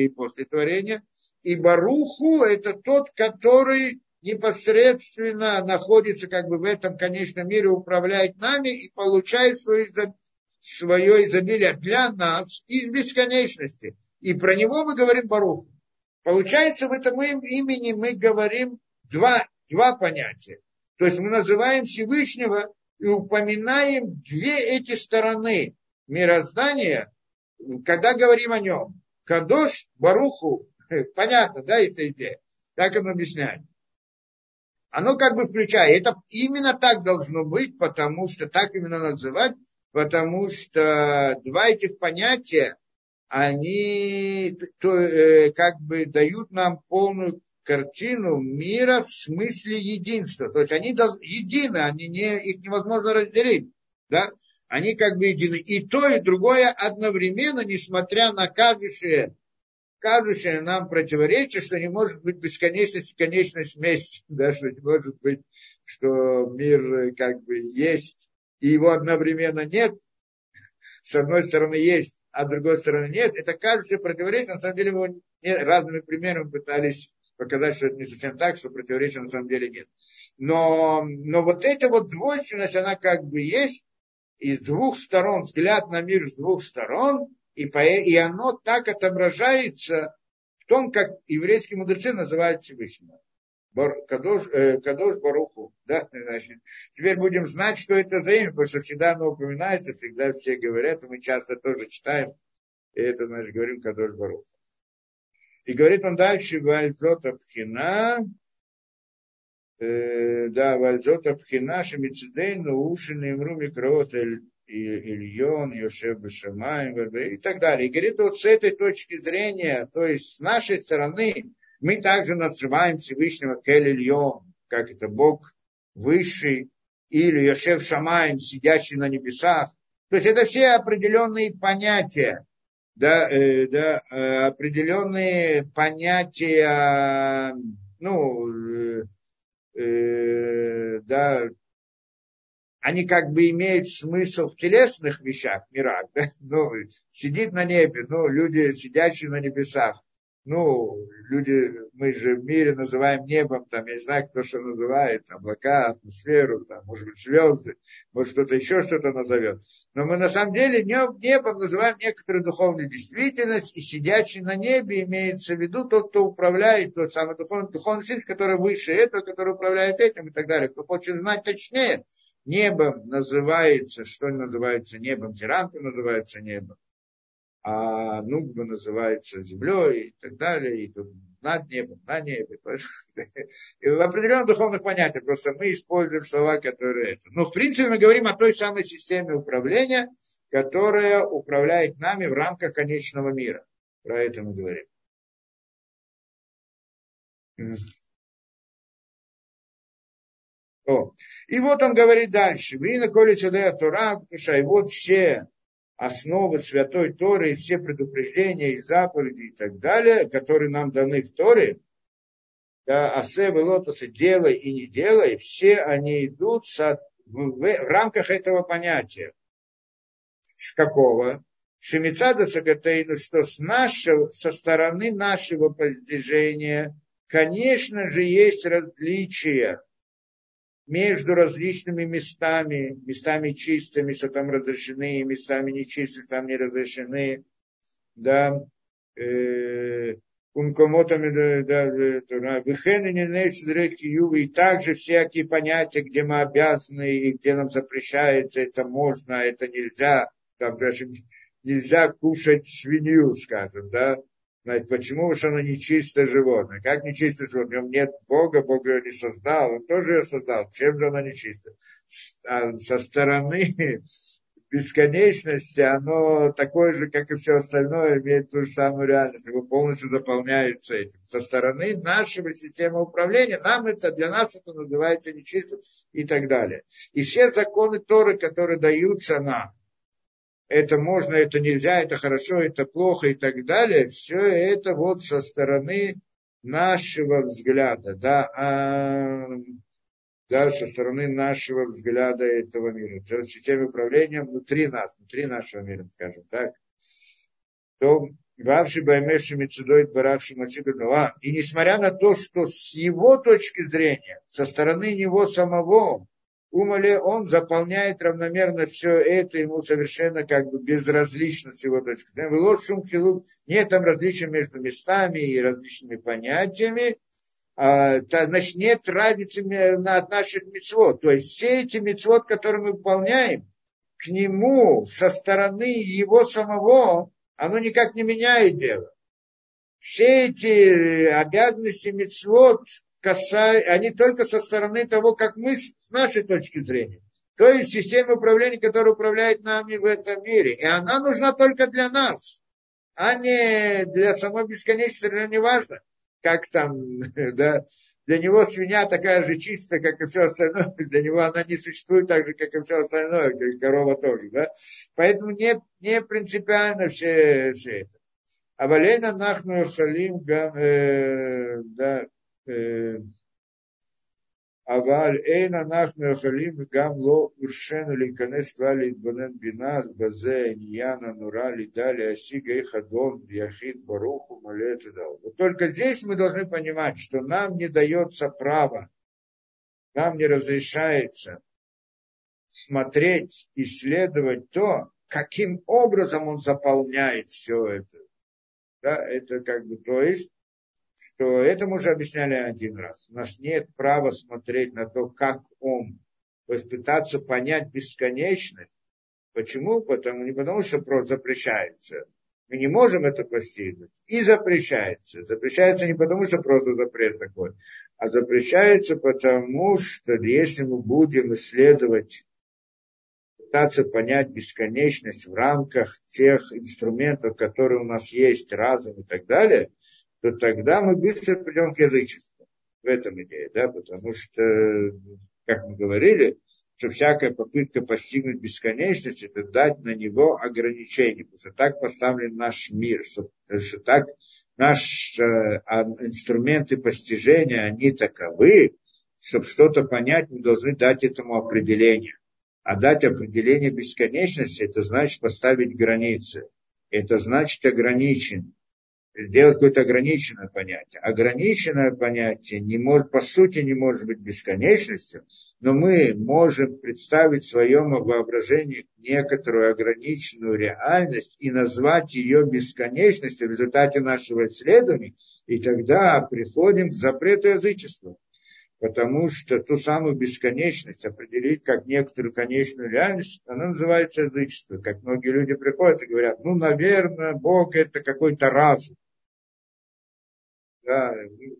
и после творения. И Баруху – это тот, который непосредственно находится как бы в этом конечном мире, управляет нами и получает свое, свое изобилие для нас из бесконечности. И про него мы говорим Баруху. Получается, в этом имени мы говорим два, два понятия. То есть мы называем Всевышнего и упоминаем две эти стороны мироздания, когда говорим о нем. Кадош, Баруху, понятно, да, эта идея? Так он объясняет. Оно как бы включает. Это именно так должно быть, потому что так именно называть, потому что два этих понятия, они то, э, как бы дают нам полную картину мира в смысле единства. То есть они едины, они не, их невозможно разделить. Да? Они как бы едины. И то, и другое одновременно, несмотря на кажущее, кажущее нам противоречие, что не может быть бесконечность и конечность вместе. Да? Что не может быть, что мир как бы есть, и его одновременно нет. С одной стороны есть, а с другой стороны нет. Это кажущее противоречие, на самом деле мы разными примерами пытались показать, что это не совсем так, что противоречия на самом деле нет. Но, но вот эта вот двойственность, она как бы есть, и с двух сторон, взгляд на мир с двух сторон, и, по, и оно так отображается в том, как еврейские мудрецы называют Всевышнего. Бар, Кадош, э, Кадош Баруху. Да? Значит, теперь будем знать, что это за имя, потому что всегда оно упоминается, всегда все говорят, и мы часто тоже читаем, и это, значит, говорим Кадош Баруху. И говорит он дальше, Вальзота Пхина, э, да, Вальзота Пхина, Шемицидейну, Ушин, Имру, Микроот, Ильон, Йошев Бешамаем, и так далее. И говорит, вот с этой точки зрения, то есть с нашей стороны, мы также называем Всевышнего Кель Ильон, как это Бог высший, или Йошев Шамаем, сидящий на небесах. То есть это все определенные понятия да, э, да, э, определенные понятия, ну, э, э, да, они как бы имеют смысл в телесных вещах, мирах, да, ну, сидит на небе, ну, люди, сидящие на небесах, ну, люди, мы же в мире называем небом, там, я не знаю, кто что называет, облака, атмосферу, там, может быть, звезды, может, кто-то еще что-то назовет. Но мы на самом деле небом называем некоторую духовную действительность, и сидящий на небе имеется в виду тот, кто управляет, тот самый духовный, духовный силь, который выше этого, который управляет этим и так далее. Кто хочет знать точнее, небом называется, что называется небом, Тиранка называется небом а Нугба называется землей и так далее, и тут над небом, на небе. И в определенных духовных понятиях, просто мы используем слова, которые это. Но в принципе мы говорим о той самой системе управления, которая управляет нами в рамках конечного мира. Про это мы говорим. О. И вот он говорит дальше. Вина коли Тора, и вот все основы Святой Торы и все предупреждения и заповеди и так далее, которые нам даны в Торе, да, асе, лотосы, делай и не делай, все они идут в, в рамках этого понятия. Какого? Шемицада Сагатейну, что с нашего, со стороны нашего постижения, конечно же, есть различия между различными местами, местами чистыми, что там разрешены, местами нечистыми, там не разрешены, да, умкомотами, да, и также всякие понятия, где мы обязаны, и где нам запрещается, это можно, это нельзя, там даже нельзя кушать свинью, скажем, да, Значит, почему уж оно нечистое животное? Как нечистое животное? В нем нет Бога, Бог ее не создал, он тоже ее создал. Чем же оно нечисто? А со стороны бесконечности оно такое же, как и все остальное, имеет ту же самую реальность, его полностью заполняется этим. Со стороны нашего системы управления, нам это, для нас это называется нечисто и так далее. И все законы Торы, которые даются нам, это можно, это нельзя, это хорошо, это плохо и так далее. Все это вот со стороны нашего взгляда, да, а, да, со стороны нашего взгляда этого мира. Это система управления внутри нас, внутри нашего мира, скажем так. То Вавши Баймеши Мицудой Баравши Масиганова. И несмотря на то, что с его точки зрения, со стороны него самого, Умале он заполняет равномерно все это, ему совершенно как бы безразлично с его точки зрения. Нет там различия между местами и различными понятиями. А, то, значит, нет разницы от наших мецвод. То есть все эти мецвод, которые мы выполняем, к нему со стороны его самого, оно никак не меняет дело. Все эти обязанности мецвод, касаются, они только со стороны того, как мы с нашей точки зрения. То есть система управления, которая управляет нами в этом мире. И она нужна только для нас, а не для самой бесконечности, не важно, как там, да, для него свинья такая же чистая, как и все остальное, для него она не существует так же, как и все остальное, и корова тоже, да. Поэтому нет, не принципиально все, все это. А валейна нахну халим гам, э, да, Э, аваль эйн анах меохалим гам ло уршену ликанес клали идбанен бинас базе иньяна нурали дали асига и яхид баруху мале и дал. Вот только здесь мы должны понимать, что нам не дается право, нам не разрешается смотреть, исследовать то, каким образом он заполняет все это. Да, это как бы, то есть, что это мы уже объясняли один раз. У нас нет права смотреть на то, как он, то есть пытаться понять бесконечность. Почему? Потому, не потому, что просто запрещается. Мы не можем это постигнуть. И запрещается. Запрещается не потому, что просто запрет такой, а запрещается потому, что если мы будем исследовать, пытаться понять бесконечность в рамках тех инструментов, которые у нас есть, разум и так далее – то тогда мы быстро придем к язычеству. В этом идея, да, потому что, как мы говорили, что всякая попытка постигнуть бесконечность, это дать на него ограничения, потому что так поставлен наш мир, что, что так наши э, а, инструменты постижения, они таковы, чтобы что-то понять, мы должны дать этому определение. А дать определение бесконечности, это значит поставить границы. Это значит ограничен сделать какое-то ограниченное понятие. Ограниченное понятие не может, по сути не может быть бесконечностью, но мы можем представить в своем воображении некоторую ограниченную реальность и назвать ее бесконечностью в результате нашего исследования, и тогда приходим к запрету язычества. Потому что ту самую бесконечность определить как некоторую конечную реальность, она называется язычество. Как многие люди приходят и говорят, ну, наверное, Бог это какой-то разум. Да,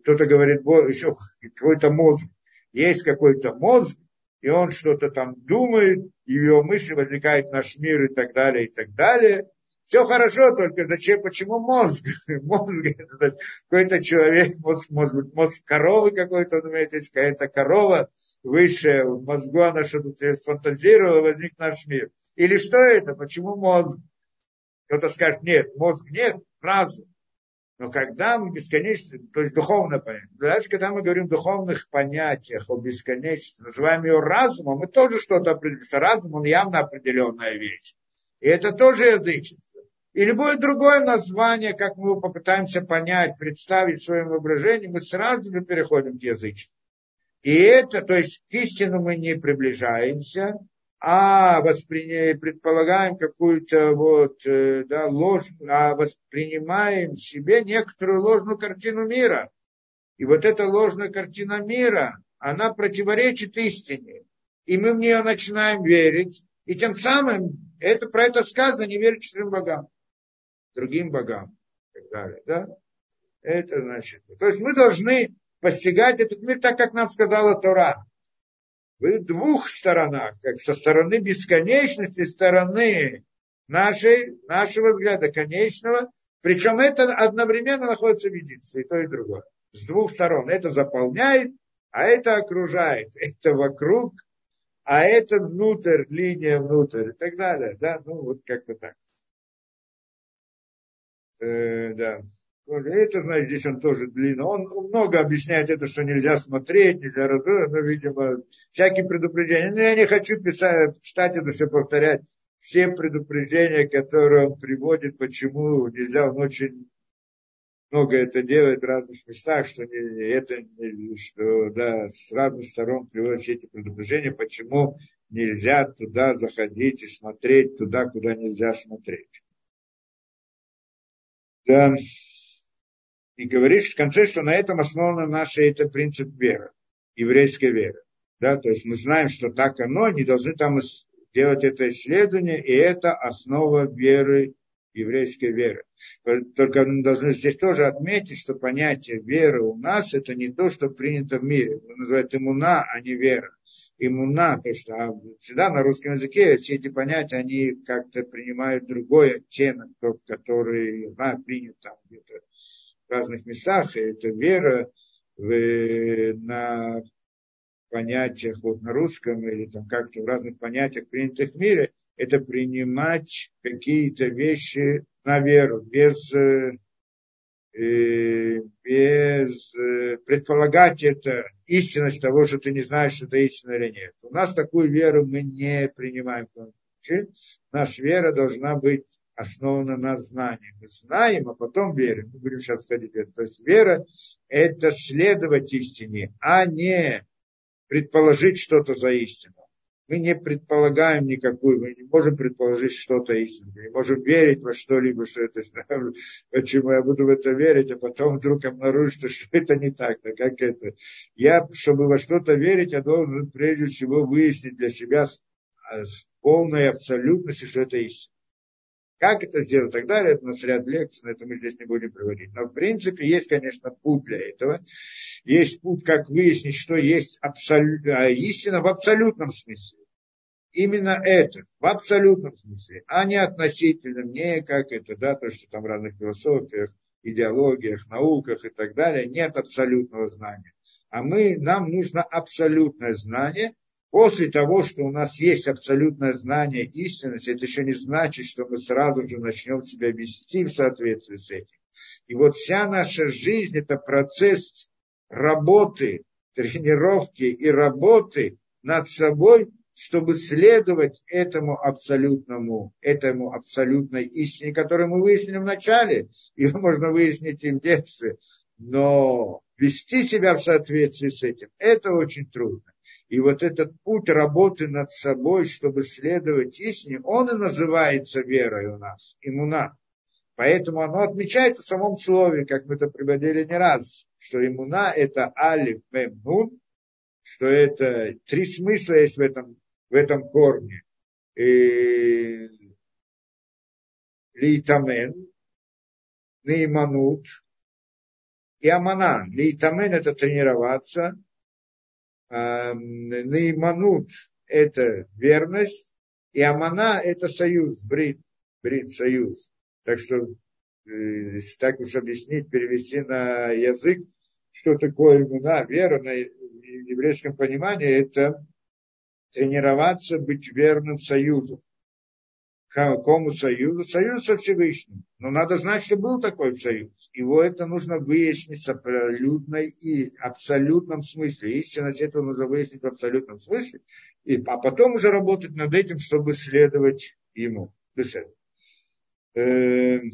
кто-то говорит, еще какой-то мозг. Есть какой-то мозг, и он что-то там думает, и его мысли возникает наш мир и так далее, и так далее. Все хорошо, только зачем, почему мозг? Мозг, это какой-то человек, мозг, быть, мозг коровы какой-то, думаете, есть какая-то корова, высшая, в мозгу она что-то сфантазировала, возник наш мир. Или что это? Почему мозг? Кто-то скажет, нет, мозг нет, разум. Но когда мы бесконечно, то есть духовно понятие, дальше, когда мы говорим о духовных понятиях, о бесконечности, называем ее разумом, мы тоже что-то определяем, что разум, он явно определенная вещь. И это тоже язычество. И любое другое название, как мы его попытаемся понять, представить в своем воображении, мы сразу же переходим к язычеству. И это, то есть к истину мы не приближаемся, а предполагаем какую-то вот, э, да, ложь, а воспринимаем в себе некоторую ложную картину мира. И вот эта ложная картина мира, она противоречит истине. И мы в нее начинаем верить. И тем самым, это, про это сказано, не верить чужим богам, другим богам и так далее. Да? Это значит. То есть мы должны постигать этот мир так, как нам сказала Тора в двух сторонах, как со стороны бесконечности, стороны нашей, нашего взгляда конечного, причем это одновременно находится в единстве, и то, и другое. С двух сторон. Это заполняет, а это окружает. Это вокруг, а это внутрь, линия внутрь и так далее. Да, ну вот как-то так. Э, да. Это, знаете, здесь он тоже длинно. Он много объясняет это, что нельзя смотреть, нельзя разрывать, но, видимо, всякие предупреждения. Но я не хочу писать, читать это все, повторять. Все предупреждения, которые он приводит, почему нельзя, он очень много это делает в разных местах, что не, это, что, да, с разных сторон приводят все эти предупреждения, почему нельзя туда заходить и смотреть туда, куда нельзя смотреть. Да и говорит в конце, что на этом основан наш это принцип веры, еврейской веры. Да, то есть мы знаем, что так оно, не должны там делать это исследование, и это основа веры еврейской веры. Только мы должны здесь тоже отметить, что понятие веры у нас это не то, что принято в мире. Мы называют иммуна, а не вера. Иммуна, то что а всегда на русском языке все эти понятия, они как-то принимают другой оттенок, тот, который да, принят там где-то в разных местах. И это вера в, на понятиях вот на русском или там как-то в разных понятиях, принятых в мире, это принимать какие-то вещи на веру, без, э, э без э, предполагать это истинность того, что ты не знаешь, это истина или нет. У нас такую веру мы не принимаем. Наша вера должна быть основана на знании. Мы знаем, а потом верим. Мы будем сейчас ходить в. То есть вера – это следовать истине, а не предположить что-то за истину. Мы не предполагаем никакую, мы не можем предположить что-то истину, мы не можем верить во что-либо, что это почему я буду в это верить, а потом вдруг обнаружить, что это не так, да как это. Я, чтобы во что-то верить, я должен прежде всего выяснить для себя с, а, с полной абсолютностью, что это истина. Как это сделать и так далее, это у нас ряд лекций, но это мы здесь не будем проводить. Но в принципе есть, конечно, путь для этого. Есть путь, как выяснить, что есть абсолют, а истина в абсолютном смысле. Именно это, в абсолютном смысле, а не относительно, не как это, да, то, что там в разных философиях, идеологиях, науках и так далее, нет абсолютного знания. А мы, нам нужно абсолютное знание, После того, что у нас есть абсолютное знание истинности, это еще не значит, что мы сразу же начнем себя вести в соответствии с этим. И вот вся наша жизнь – это процесс работы, тренировки и работы над собой, чтобы следовать этому абсолютному, этому абсолютной истине, которую мы выяснили в начале. Ее можно выяснить и в детстве. Но вести себя в соответствии с этим, это очень трудно. И вот этот путь работы над собой, чтобы следовать истине, он и называется верой у нас, иммуна. Поэтому оно отмечается в самом слове, как мы это приводили не раз, что иммуна – это алиф, мем, нун, что это три смысла есть в этом, в этом корне. Лейтамен, нейманут и амана. Лейтамен – это тренироваться – Наиманут – это верность, и Амана – это союз, брит, брит, союз. Так что, э, так уж объяснить, перевести на язык, что такое имена, вера на еврейском понимании, это тренироваться быть верным союзу какому союзу? Союз со Всевышним. Но надо знать, что был такой союз. Его это нужно выяснить в абсолютной и абсолютном смысле. Истинность этого нужно выяснить в абсолютном смысле. И, а потом уже работать над этим, чтобы следовать ему. Эм.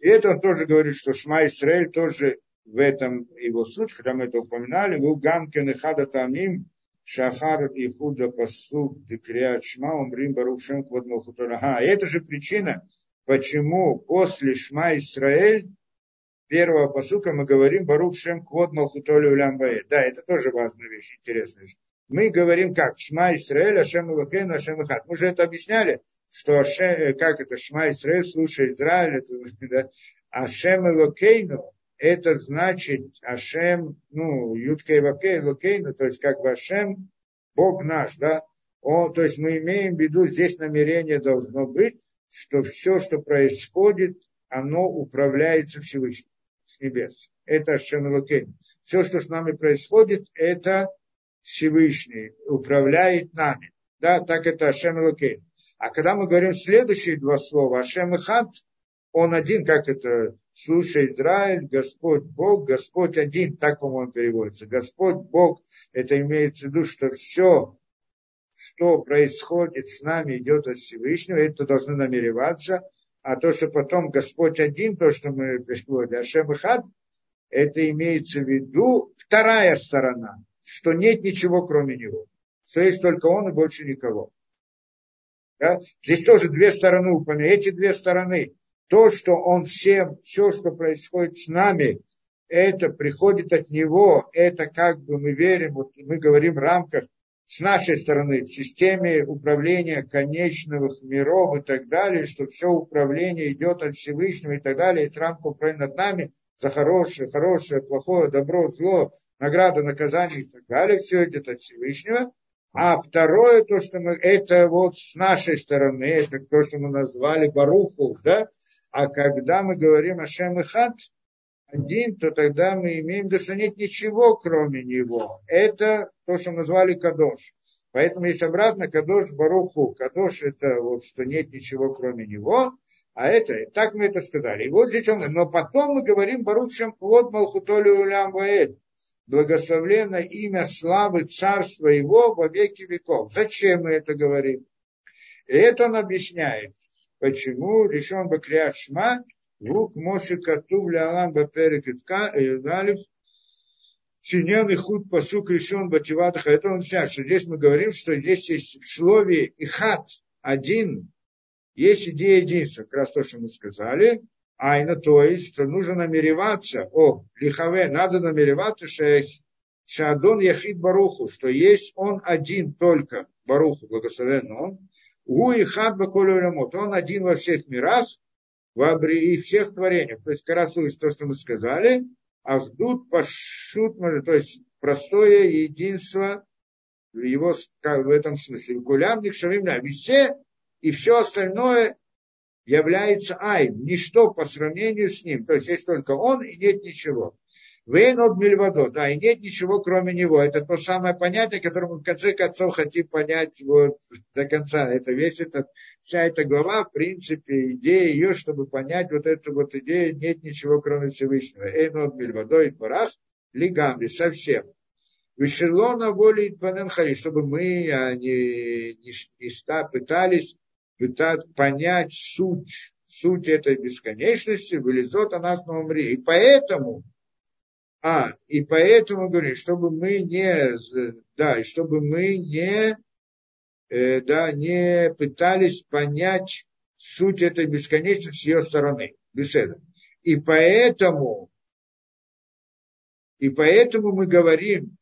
И это он тоже говорит, что Шма Исраэль тоже в этом его суть, хотя мы это упоминали, был гамкен и хада тамим, шахар и худа посук декриат шма, умрим барух шем квад Ага, это же причина, почему после шма Исраэль первого посука мы говорим Барух Шем Квод Малхутоли Улямбае. Да, это тоже важная вещь, интересная вещь. Мы говорим как? Шма Исраэль, Ашем Илокейну, Ашем Ихат. Мы же это объясняли, что Ашем, как это, Шма Исраэль, слушай Израиль, это, да, Ашем Илокейну, это значит Ашем, ну, Юткей Вакей, Лукейну, то есть как бы Ашем, Бог наш, да, он, то есть мы имеем в виду, здесь намерение должно быть, что все, что происходит, оно управляется Всевышним с небес. Это Ашем Лукейну. Все, что с нами происходит, это Всевышний управляет нами. Да, так это Ашем Лукейну. А когда мы говорим следующие два слова, Ашем и Хад, он один, как это слушай, Израиль, Господь Бог, Господь один, так, по-моему, переводится. Господь Бог, это имеется в виду, что все, что происходит с нами, идет от Всевышнего, это должны намереваться, а то, что потом Господь один, то, что мы переводим, Ашем Хад, это имеется в виду вторая сторона, что нет ничего кроме него, что есть только он и больше никого. Да? Здесь тоже две стороны упомянуты. Эти две стороны то, что он всем, все, что происходит с нами, это приходит от него, это как бы мы верим, вот мы говорим в рамках с нашей стороны в системе управления конечных миров и так далее, что все управление идет от Всевышнего и так далее, есть рамка управления над нами за хорошее, хорошее, плохое, добро, зло, награда, наказание и так далее, все идет от Всевышнего. А второе, то, что мы, это вот с нашей стороны, это то, что мы назвали Баруху, да, а когда мы говорим о Шем и Хат, один, то тогда мы имеем, что нет ничего, кроме него. Это то, что назвали Кадош. Поэтому есть обратно Кадош Баруху. Кадош это вот, что нет ничего, кроме него. А это, так мы это сказали. И вот здесь он, но потом мы говорим Барух Шамплот Малхутоли Улям Ваэд. Благословлено имя славы царства его во веки веков. Зачем мы это говорим? И это он объясняет, почему решен Бакриат Шма Вук Моши Катув Лялам Баперек Италев Синьян и худ посук решен бативатаха. Это он объясняет, что здесь мы говорим, что здесь есть в слове и хат один, есть идея единства, как раз то, что мы сказали. Айна, то есть, что нужно намереваться, о, лихаве, надо намереваться, что Шадон Яхид Баруху, что есть он один только, Баруху, благословен он, у и хат он один во всех мирах, и всех творениях. То есть, как раз то, что мы сказали, Ахдут пашут, то есть простое единство в его в этом смысле. Гулям шавим и все, и все остальное является ай, ничто по сравнению с ним. То есть есть только он и нет ничего. Вейн от мильвадо, да, и нет ничего кроме него. Это то самое понятие, которое мы в конце концов хотим понять вот до конца. Это весь этот, вся эта глава, в принципе, идея ее, чтобы понять вот эту вот идею, нет ничего кроме Всевышнего. Эйн от мильвадо и парах, лигамби, совсем. Вишелона воли Итбаненхари, чтобы мы а не, не, не пытались пытать, понять суть, суть этой бесконечности, вылезет она в умри. И поэтому а, и поэтому говорит, чтобы мы не, да, чтобы мы не, э, да, не пытались понять суть этой бесконечности с ее стороны. Беседа. И поэтому, и поэтому мы говорим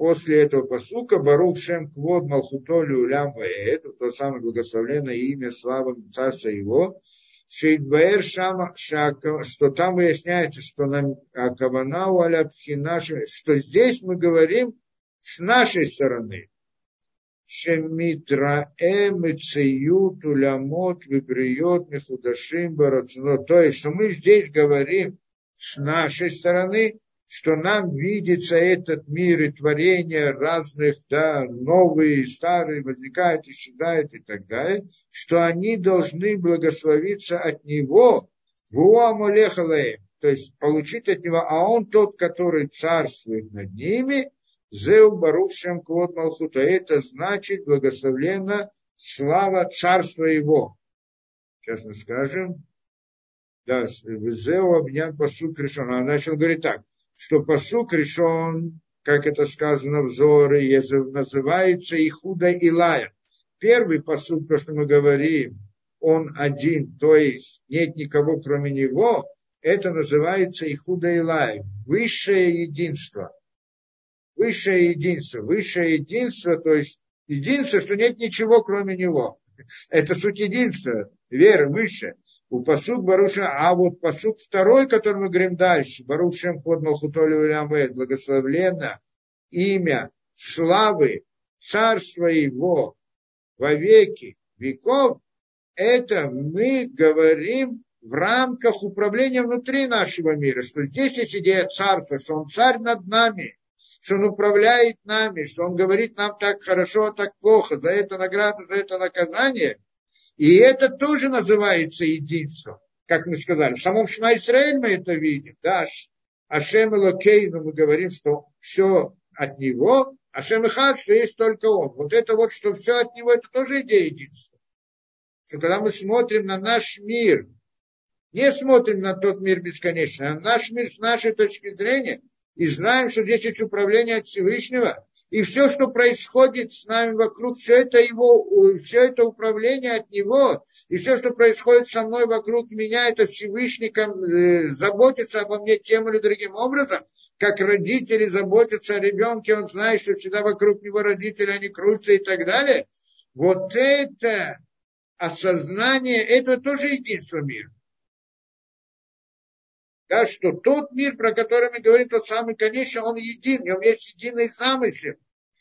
после этого посука Барух Шем Квод Малхутолю Улям Ваэд, то самое благословленное имя, слава царства его, Шейдбаэр Шама, что там выясняется, что нам Акавана Уаляпхина, что здесь мы говорим с нашей стороны. Шемитраэ Мецеют Улямот Вибриот Мехудашим Барацно. То есть, что мы здесь говорим с нашей стороны, что нам видится этот мир и творение разных, да, новые, старые, возникают, исчезают и так далее, что они должны благословиться от Него, то есть получить от Него, а Он тот, который царствует над ними, Зеу Барушем Квот Малхута. Это значит благословлена слава царства Его. Сейчас мы скажем. Да, Зеу обнян посуд решен. А начал говорить так что посук решен, как это сказано в Зоре, называется Ихуда Илая. Первый посук, то, что мы говорим, он один, то есть нет никого кроме него, это называется Ихуда Илая, высшее единство. Высшее единство, высшее единство, то есть единство, что нет ничего кроме него. Это суть единства, вера выше у посуд Баруша, а вот посуд второй, который мы говорим дальше, Барушем под Малхутоли Вилямвед, благословленно имя славы царства его во веки веков, это мы говорим в рамках управления внутри нашего мира, что здесь есть идея царства, что он царь над нами, что он управляет нами, что он говорит нам так хорошо, так плохо, за это награда, за это наказание – и это тоже называется единством, как мы сказали. В самом Шма Исраэль мы это видим. Да? Ашем Элокейну мы говорим, что все от него, Ашем Ихад, что есть только он. Вот это вот, что все от него, это тоже идея единства. Что когда мы смотрим на наш мир, не смотрим на тот мир бесконечный, а наш мир с нашей точки зрения, и знаем, что здесь есть управление от Всевышнего, И все, что происходит с нами вокруг, все это его, все это управление от него, и все, что происходит со мной вокруг меня, это Всевышний э, заботится обо мне тем или другим образом, как родители заботятся о ребенке, он знает, что всегда вокруг него родители, они крутятся и так далее. Вот это осознание, это тоже единство мира. Да, что тот мир, про который мы говорим, тот самый, конечно, он един, в нем есть единый замысел,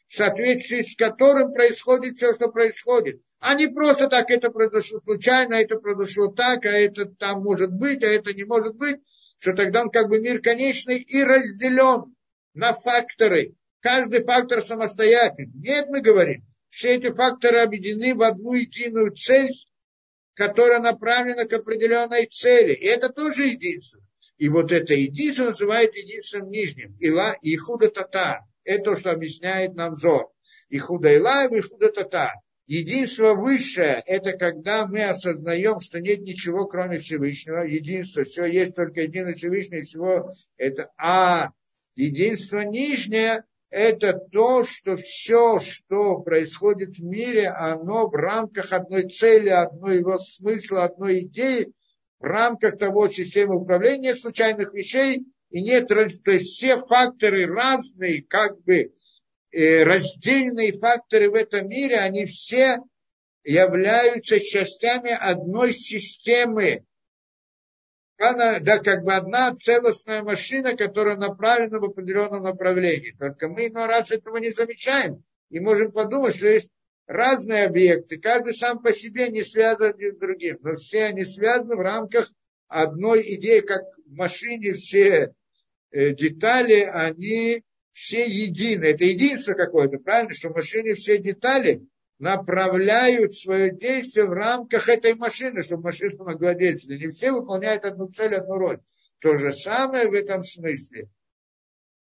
в соответствии с которым происходит все, что происходит. А не просто так, это произошло случайно, это произошло так, а это там может быть, а это не может быть, что тогда он как бы мир конечный и разделен на факторы. Каждый фактор самостоятельный. Нет, мы говорим, все эти факторы объединены в одну единую цель, которая направлена к определенной цели. И это тоже единство. И вот это единство называют единством нижним. Ила и худа тата. Это то, что объясняет нам Зор. И худа ила и худа тата. Единство высшее – это когда мы осознаем, что нет ничего, кроме Всевышнего. Единство, все есть только единый Всевышний, всего это. А единство нижнее – это то, что все, что происходит в мире, оно в рамках одной цели, одной его смысла, одной идеи, в рамках того системы управления случайных вещей, и нет, то есть все факторы разные, как бы э, раздельные факторы в этом мире, они все являются частями одной системы. Она, да, как бы одна целостная машина, которая направлена в определенном направлении. Только мы иной раз этого не замечаем и можем подумать, что есть разные объекты, каждый сам по себе не связан один с другим, но все они связаны в рамках одной идеи, как в машине все э, детали, они все едины. Это единство какое-то, правильно, что в машине все детали направляют свое действие в рамках этой машины, чтобы машина могла действовать. Не все выполняют одну цель, одну роль. То же самое в этом смысле.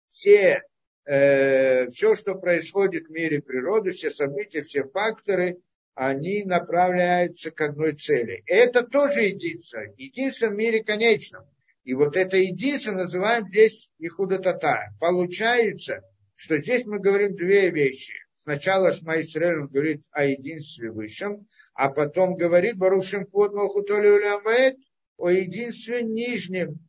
Все э, все, что происходит в мире природы, все события, все факторы, они направляются к одной цели. Это тоже единство. Единство в мире конечном. И вот это единство называем здесь Ихуда Тата. Получается, что здесь мы говорим две вещи. Сначала Шма Исраэль говорит о единстве высшем, а потом говорит Барушим Под Малхутоли о единстве нижнем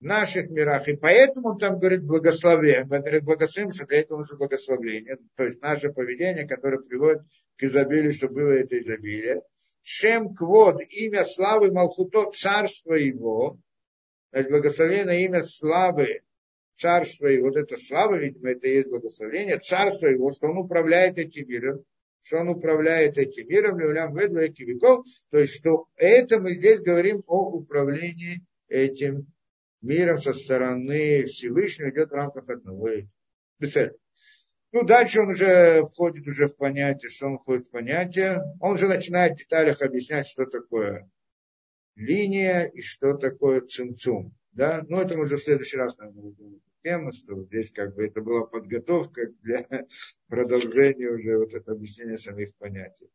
наших мирах. И поэтому там говорит благословение. Благословение, что для этого нужно благословение. То есть наше поведение, которое приводит к изобилию, чтобы было это изобилие. Шем Квод, имя славы Малхуто, царство его. Значит, благословение имя славы, царство его. Вот это слава, видимо, это и есть благословение. Царство его, что он управляет этим миром что он управляет этим миром, левлям ведлайки веков, то есть, что это мы здесь говорим о управлении этим миром со стороны Всевышнего идет в рамках одного. Ну, дальше он уже входит уже в понятие, что он входит в понятие. Он уже начинает в деталях объяснять, что такое линия и что такое цинцум. Да? Но это мы уже в следующий раз, наверное, будем тему, что здесь как бы это была подготовка для продолжения уже вот этого объяснения самих понятий.